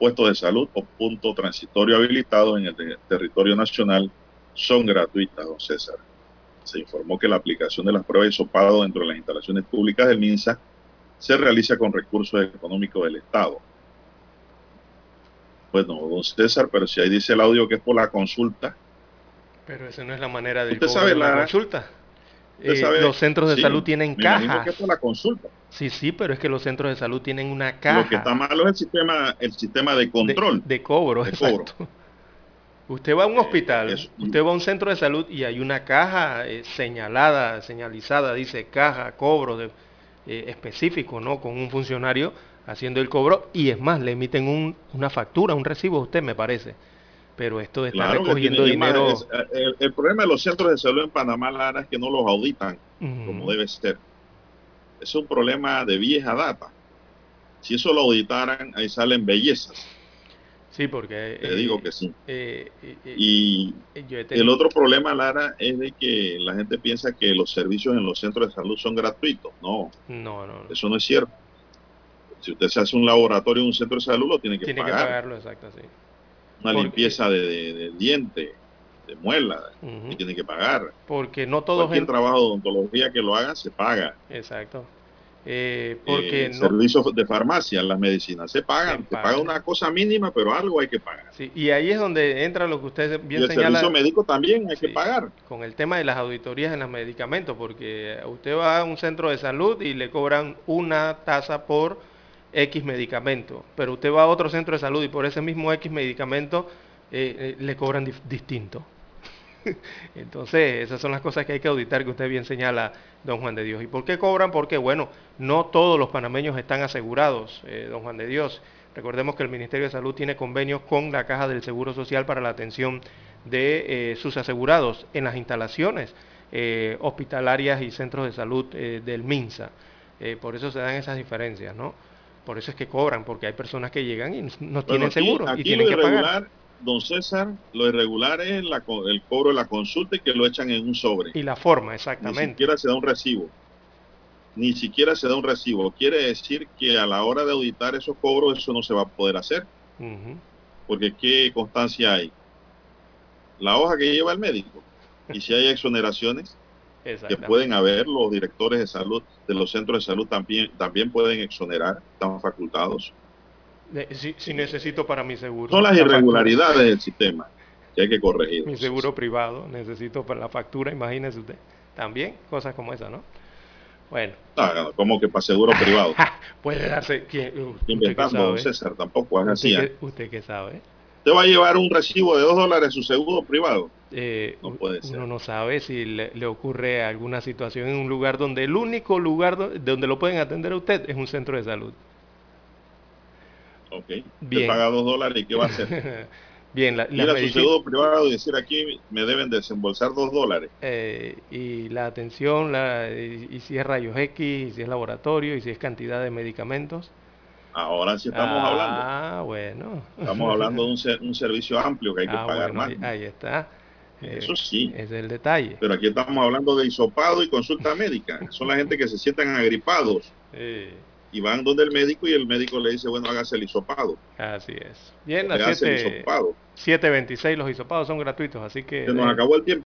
puestos de salud o punto transitorio habilitados en el te- territorio nacional son gratuitas, don César. Se informó que la aplicación de las pruebas de hisopado dentro de las instalaciones públicas del MINSA se realiza con recursos económicos del Estado. Bueno, don César, pero si ahí dice el audio que es por la consulta, Pero esa no es la manera del Usted sabe de la la- consulta. Eh, los centros de sí, salud tienen cajas. que es por la consulta. Sí, sí, pero es que los centros de salud tienen una caja Lo que está malo es el sistema, el sistema de control. de cobro. de exacto. cobro. Usted va a un hospital, eso. usted va a un centro de salud y hay una caja eh, señalada, señalizada, dice caja, cobro de, eh, específico, ¿no? Con un funcionario haciendo el cobro y es más, le emiten un- una factura, un recibo a usted, me parece. Pero esto de estar Claro recogiendo dinero... es- el, el problema de los centros de salud en Panamá, Lara, es que no los auditan como debe ser. Es un problema de vieja data. Si eso lo auditaran, ahí salen bellezas. Sí, porque... Te digo que sí. eh, eh, eh, Y el otro problema, Lara, es de que la gente piensa que los servicios en los centros de salud son gratuitos. No, No, no, no. eso no es cierto. Si usted se hace un laboratorio en un centro de salud, lo tiene que Tiene que pagar. pagarlo, exacto, sí. Una limpieza de, de- de diente, de muela, Ujú. que tiene que pagar. Porque no todos... Cualquier en- trabajo de odontología que lo hagan se paga. Exacto. Eh, porque Eh, no... Servicios de farmacia, las medicinas se pagan. Se paga una cosa mínima, pero algo hay que pagar. Sí, y ahí es donde entra lo que usted Y bien el señala servicio médico también hay que pagar. con el tema de las auditorías en los medicamentos, porque usted va a un centro de salud y le cobran una tasa por X medicamento, pero usted va a otro centro de salud y por ese mismo X medicamento eh, eh, le cobran distinto. Entonces, esas son las cosas que hay que auditar que usted bien señala, don Juan de Dios. ¿Y por qué cobran? Porque, bueno, no todos los panameños están asegurados, eh, don Juan de Dios. Recordemos que el Ministerio de Salud tiene convenios con la Caja del Seguro Social para la atención de sus asegurados en las instalaciones. hospitalarias y centros de salud del MINSA. Por eso se dan esas diferencias, ¿no? Por eso es que cobran, porque hay personas que llegan y no Bueno, tienen aquí- seguro aquí y tienen lo que pagar. irregular, Don César, lo irregular es la el cobro de la consulta y que lo echan en un sobre. Y la forma, Ni exactamente. siquiera se da un recibo. Ni siquiera se da un recibo. Quiere decir que a la hora de auditar esos cobros eso no se va a poder hacer. Porque ¿qué constancia hay? La hoja que lleva el médico. Y si hay exoneraciones, que pueden haber los directores de salud de los centros de salud también, también pueden exonerar, están facultados. Si, si necesito para mi seguro. Son las la factura. irregularidades del sistema que hay que corregir. Mi seguro privado, necesito para la factura, imagínese usted. También cosas como esa, ¿no? Bueno, Ah, como que para seguro privado. puede darse... ¿quién, usted Inventando, sabe? César, tampoco es así. ¿Usted ¿eh? qué, usted qué sabe? Usted va a llevar un recibo de dos dólares su seguro privado. Eh, No puede ser. uno no sabe si le, le ocurre alguna situación en un lugar donde el único lugar do- donde lo pueden atender a usted es un centro de salud. Ok. Usted Bien. paga dos dólares y ¿qué va a hacer? Bien, la, su seguro privado y decir aquí me deben desembolsar dos dólares. eh, y la atención, la, y, y si es rayos X, y si es laboratorio, y si es cantidad de medicamentos. Ahora sí estamos ah, hablando. bueno. Estamos hablando de un, ser- un servicio amplio que hay que Ah, pagar bueno, más. ahí, ahí está. Eh, Eso sí. Ese es el detalle. Pero aquí estamos hablando de hisopado y consulta médica. Son la gente que se sientan agripados Eh, y van donde el médico y el médico le dice, bueno, hágase el hisopado. así es. Bien, el 7, hisopado. 7.26 los hisopados son gratuitos, así que... Se nos eh, acabó el tiempo.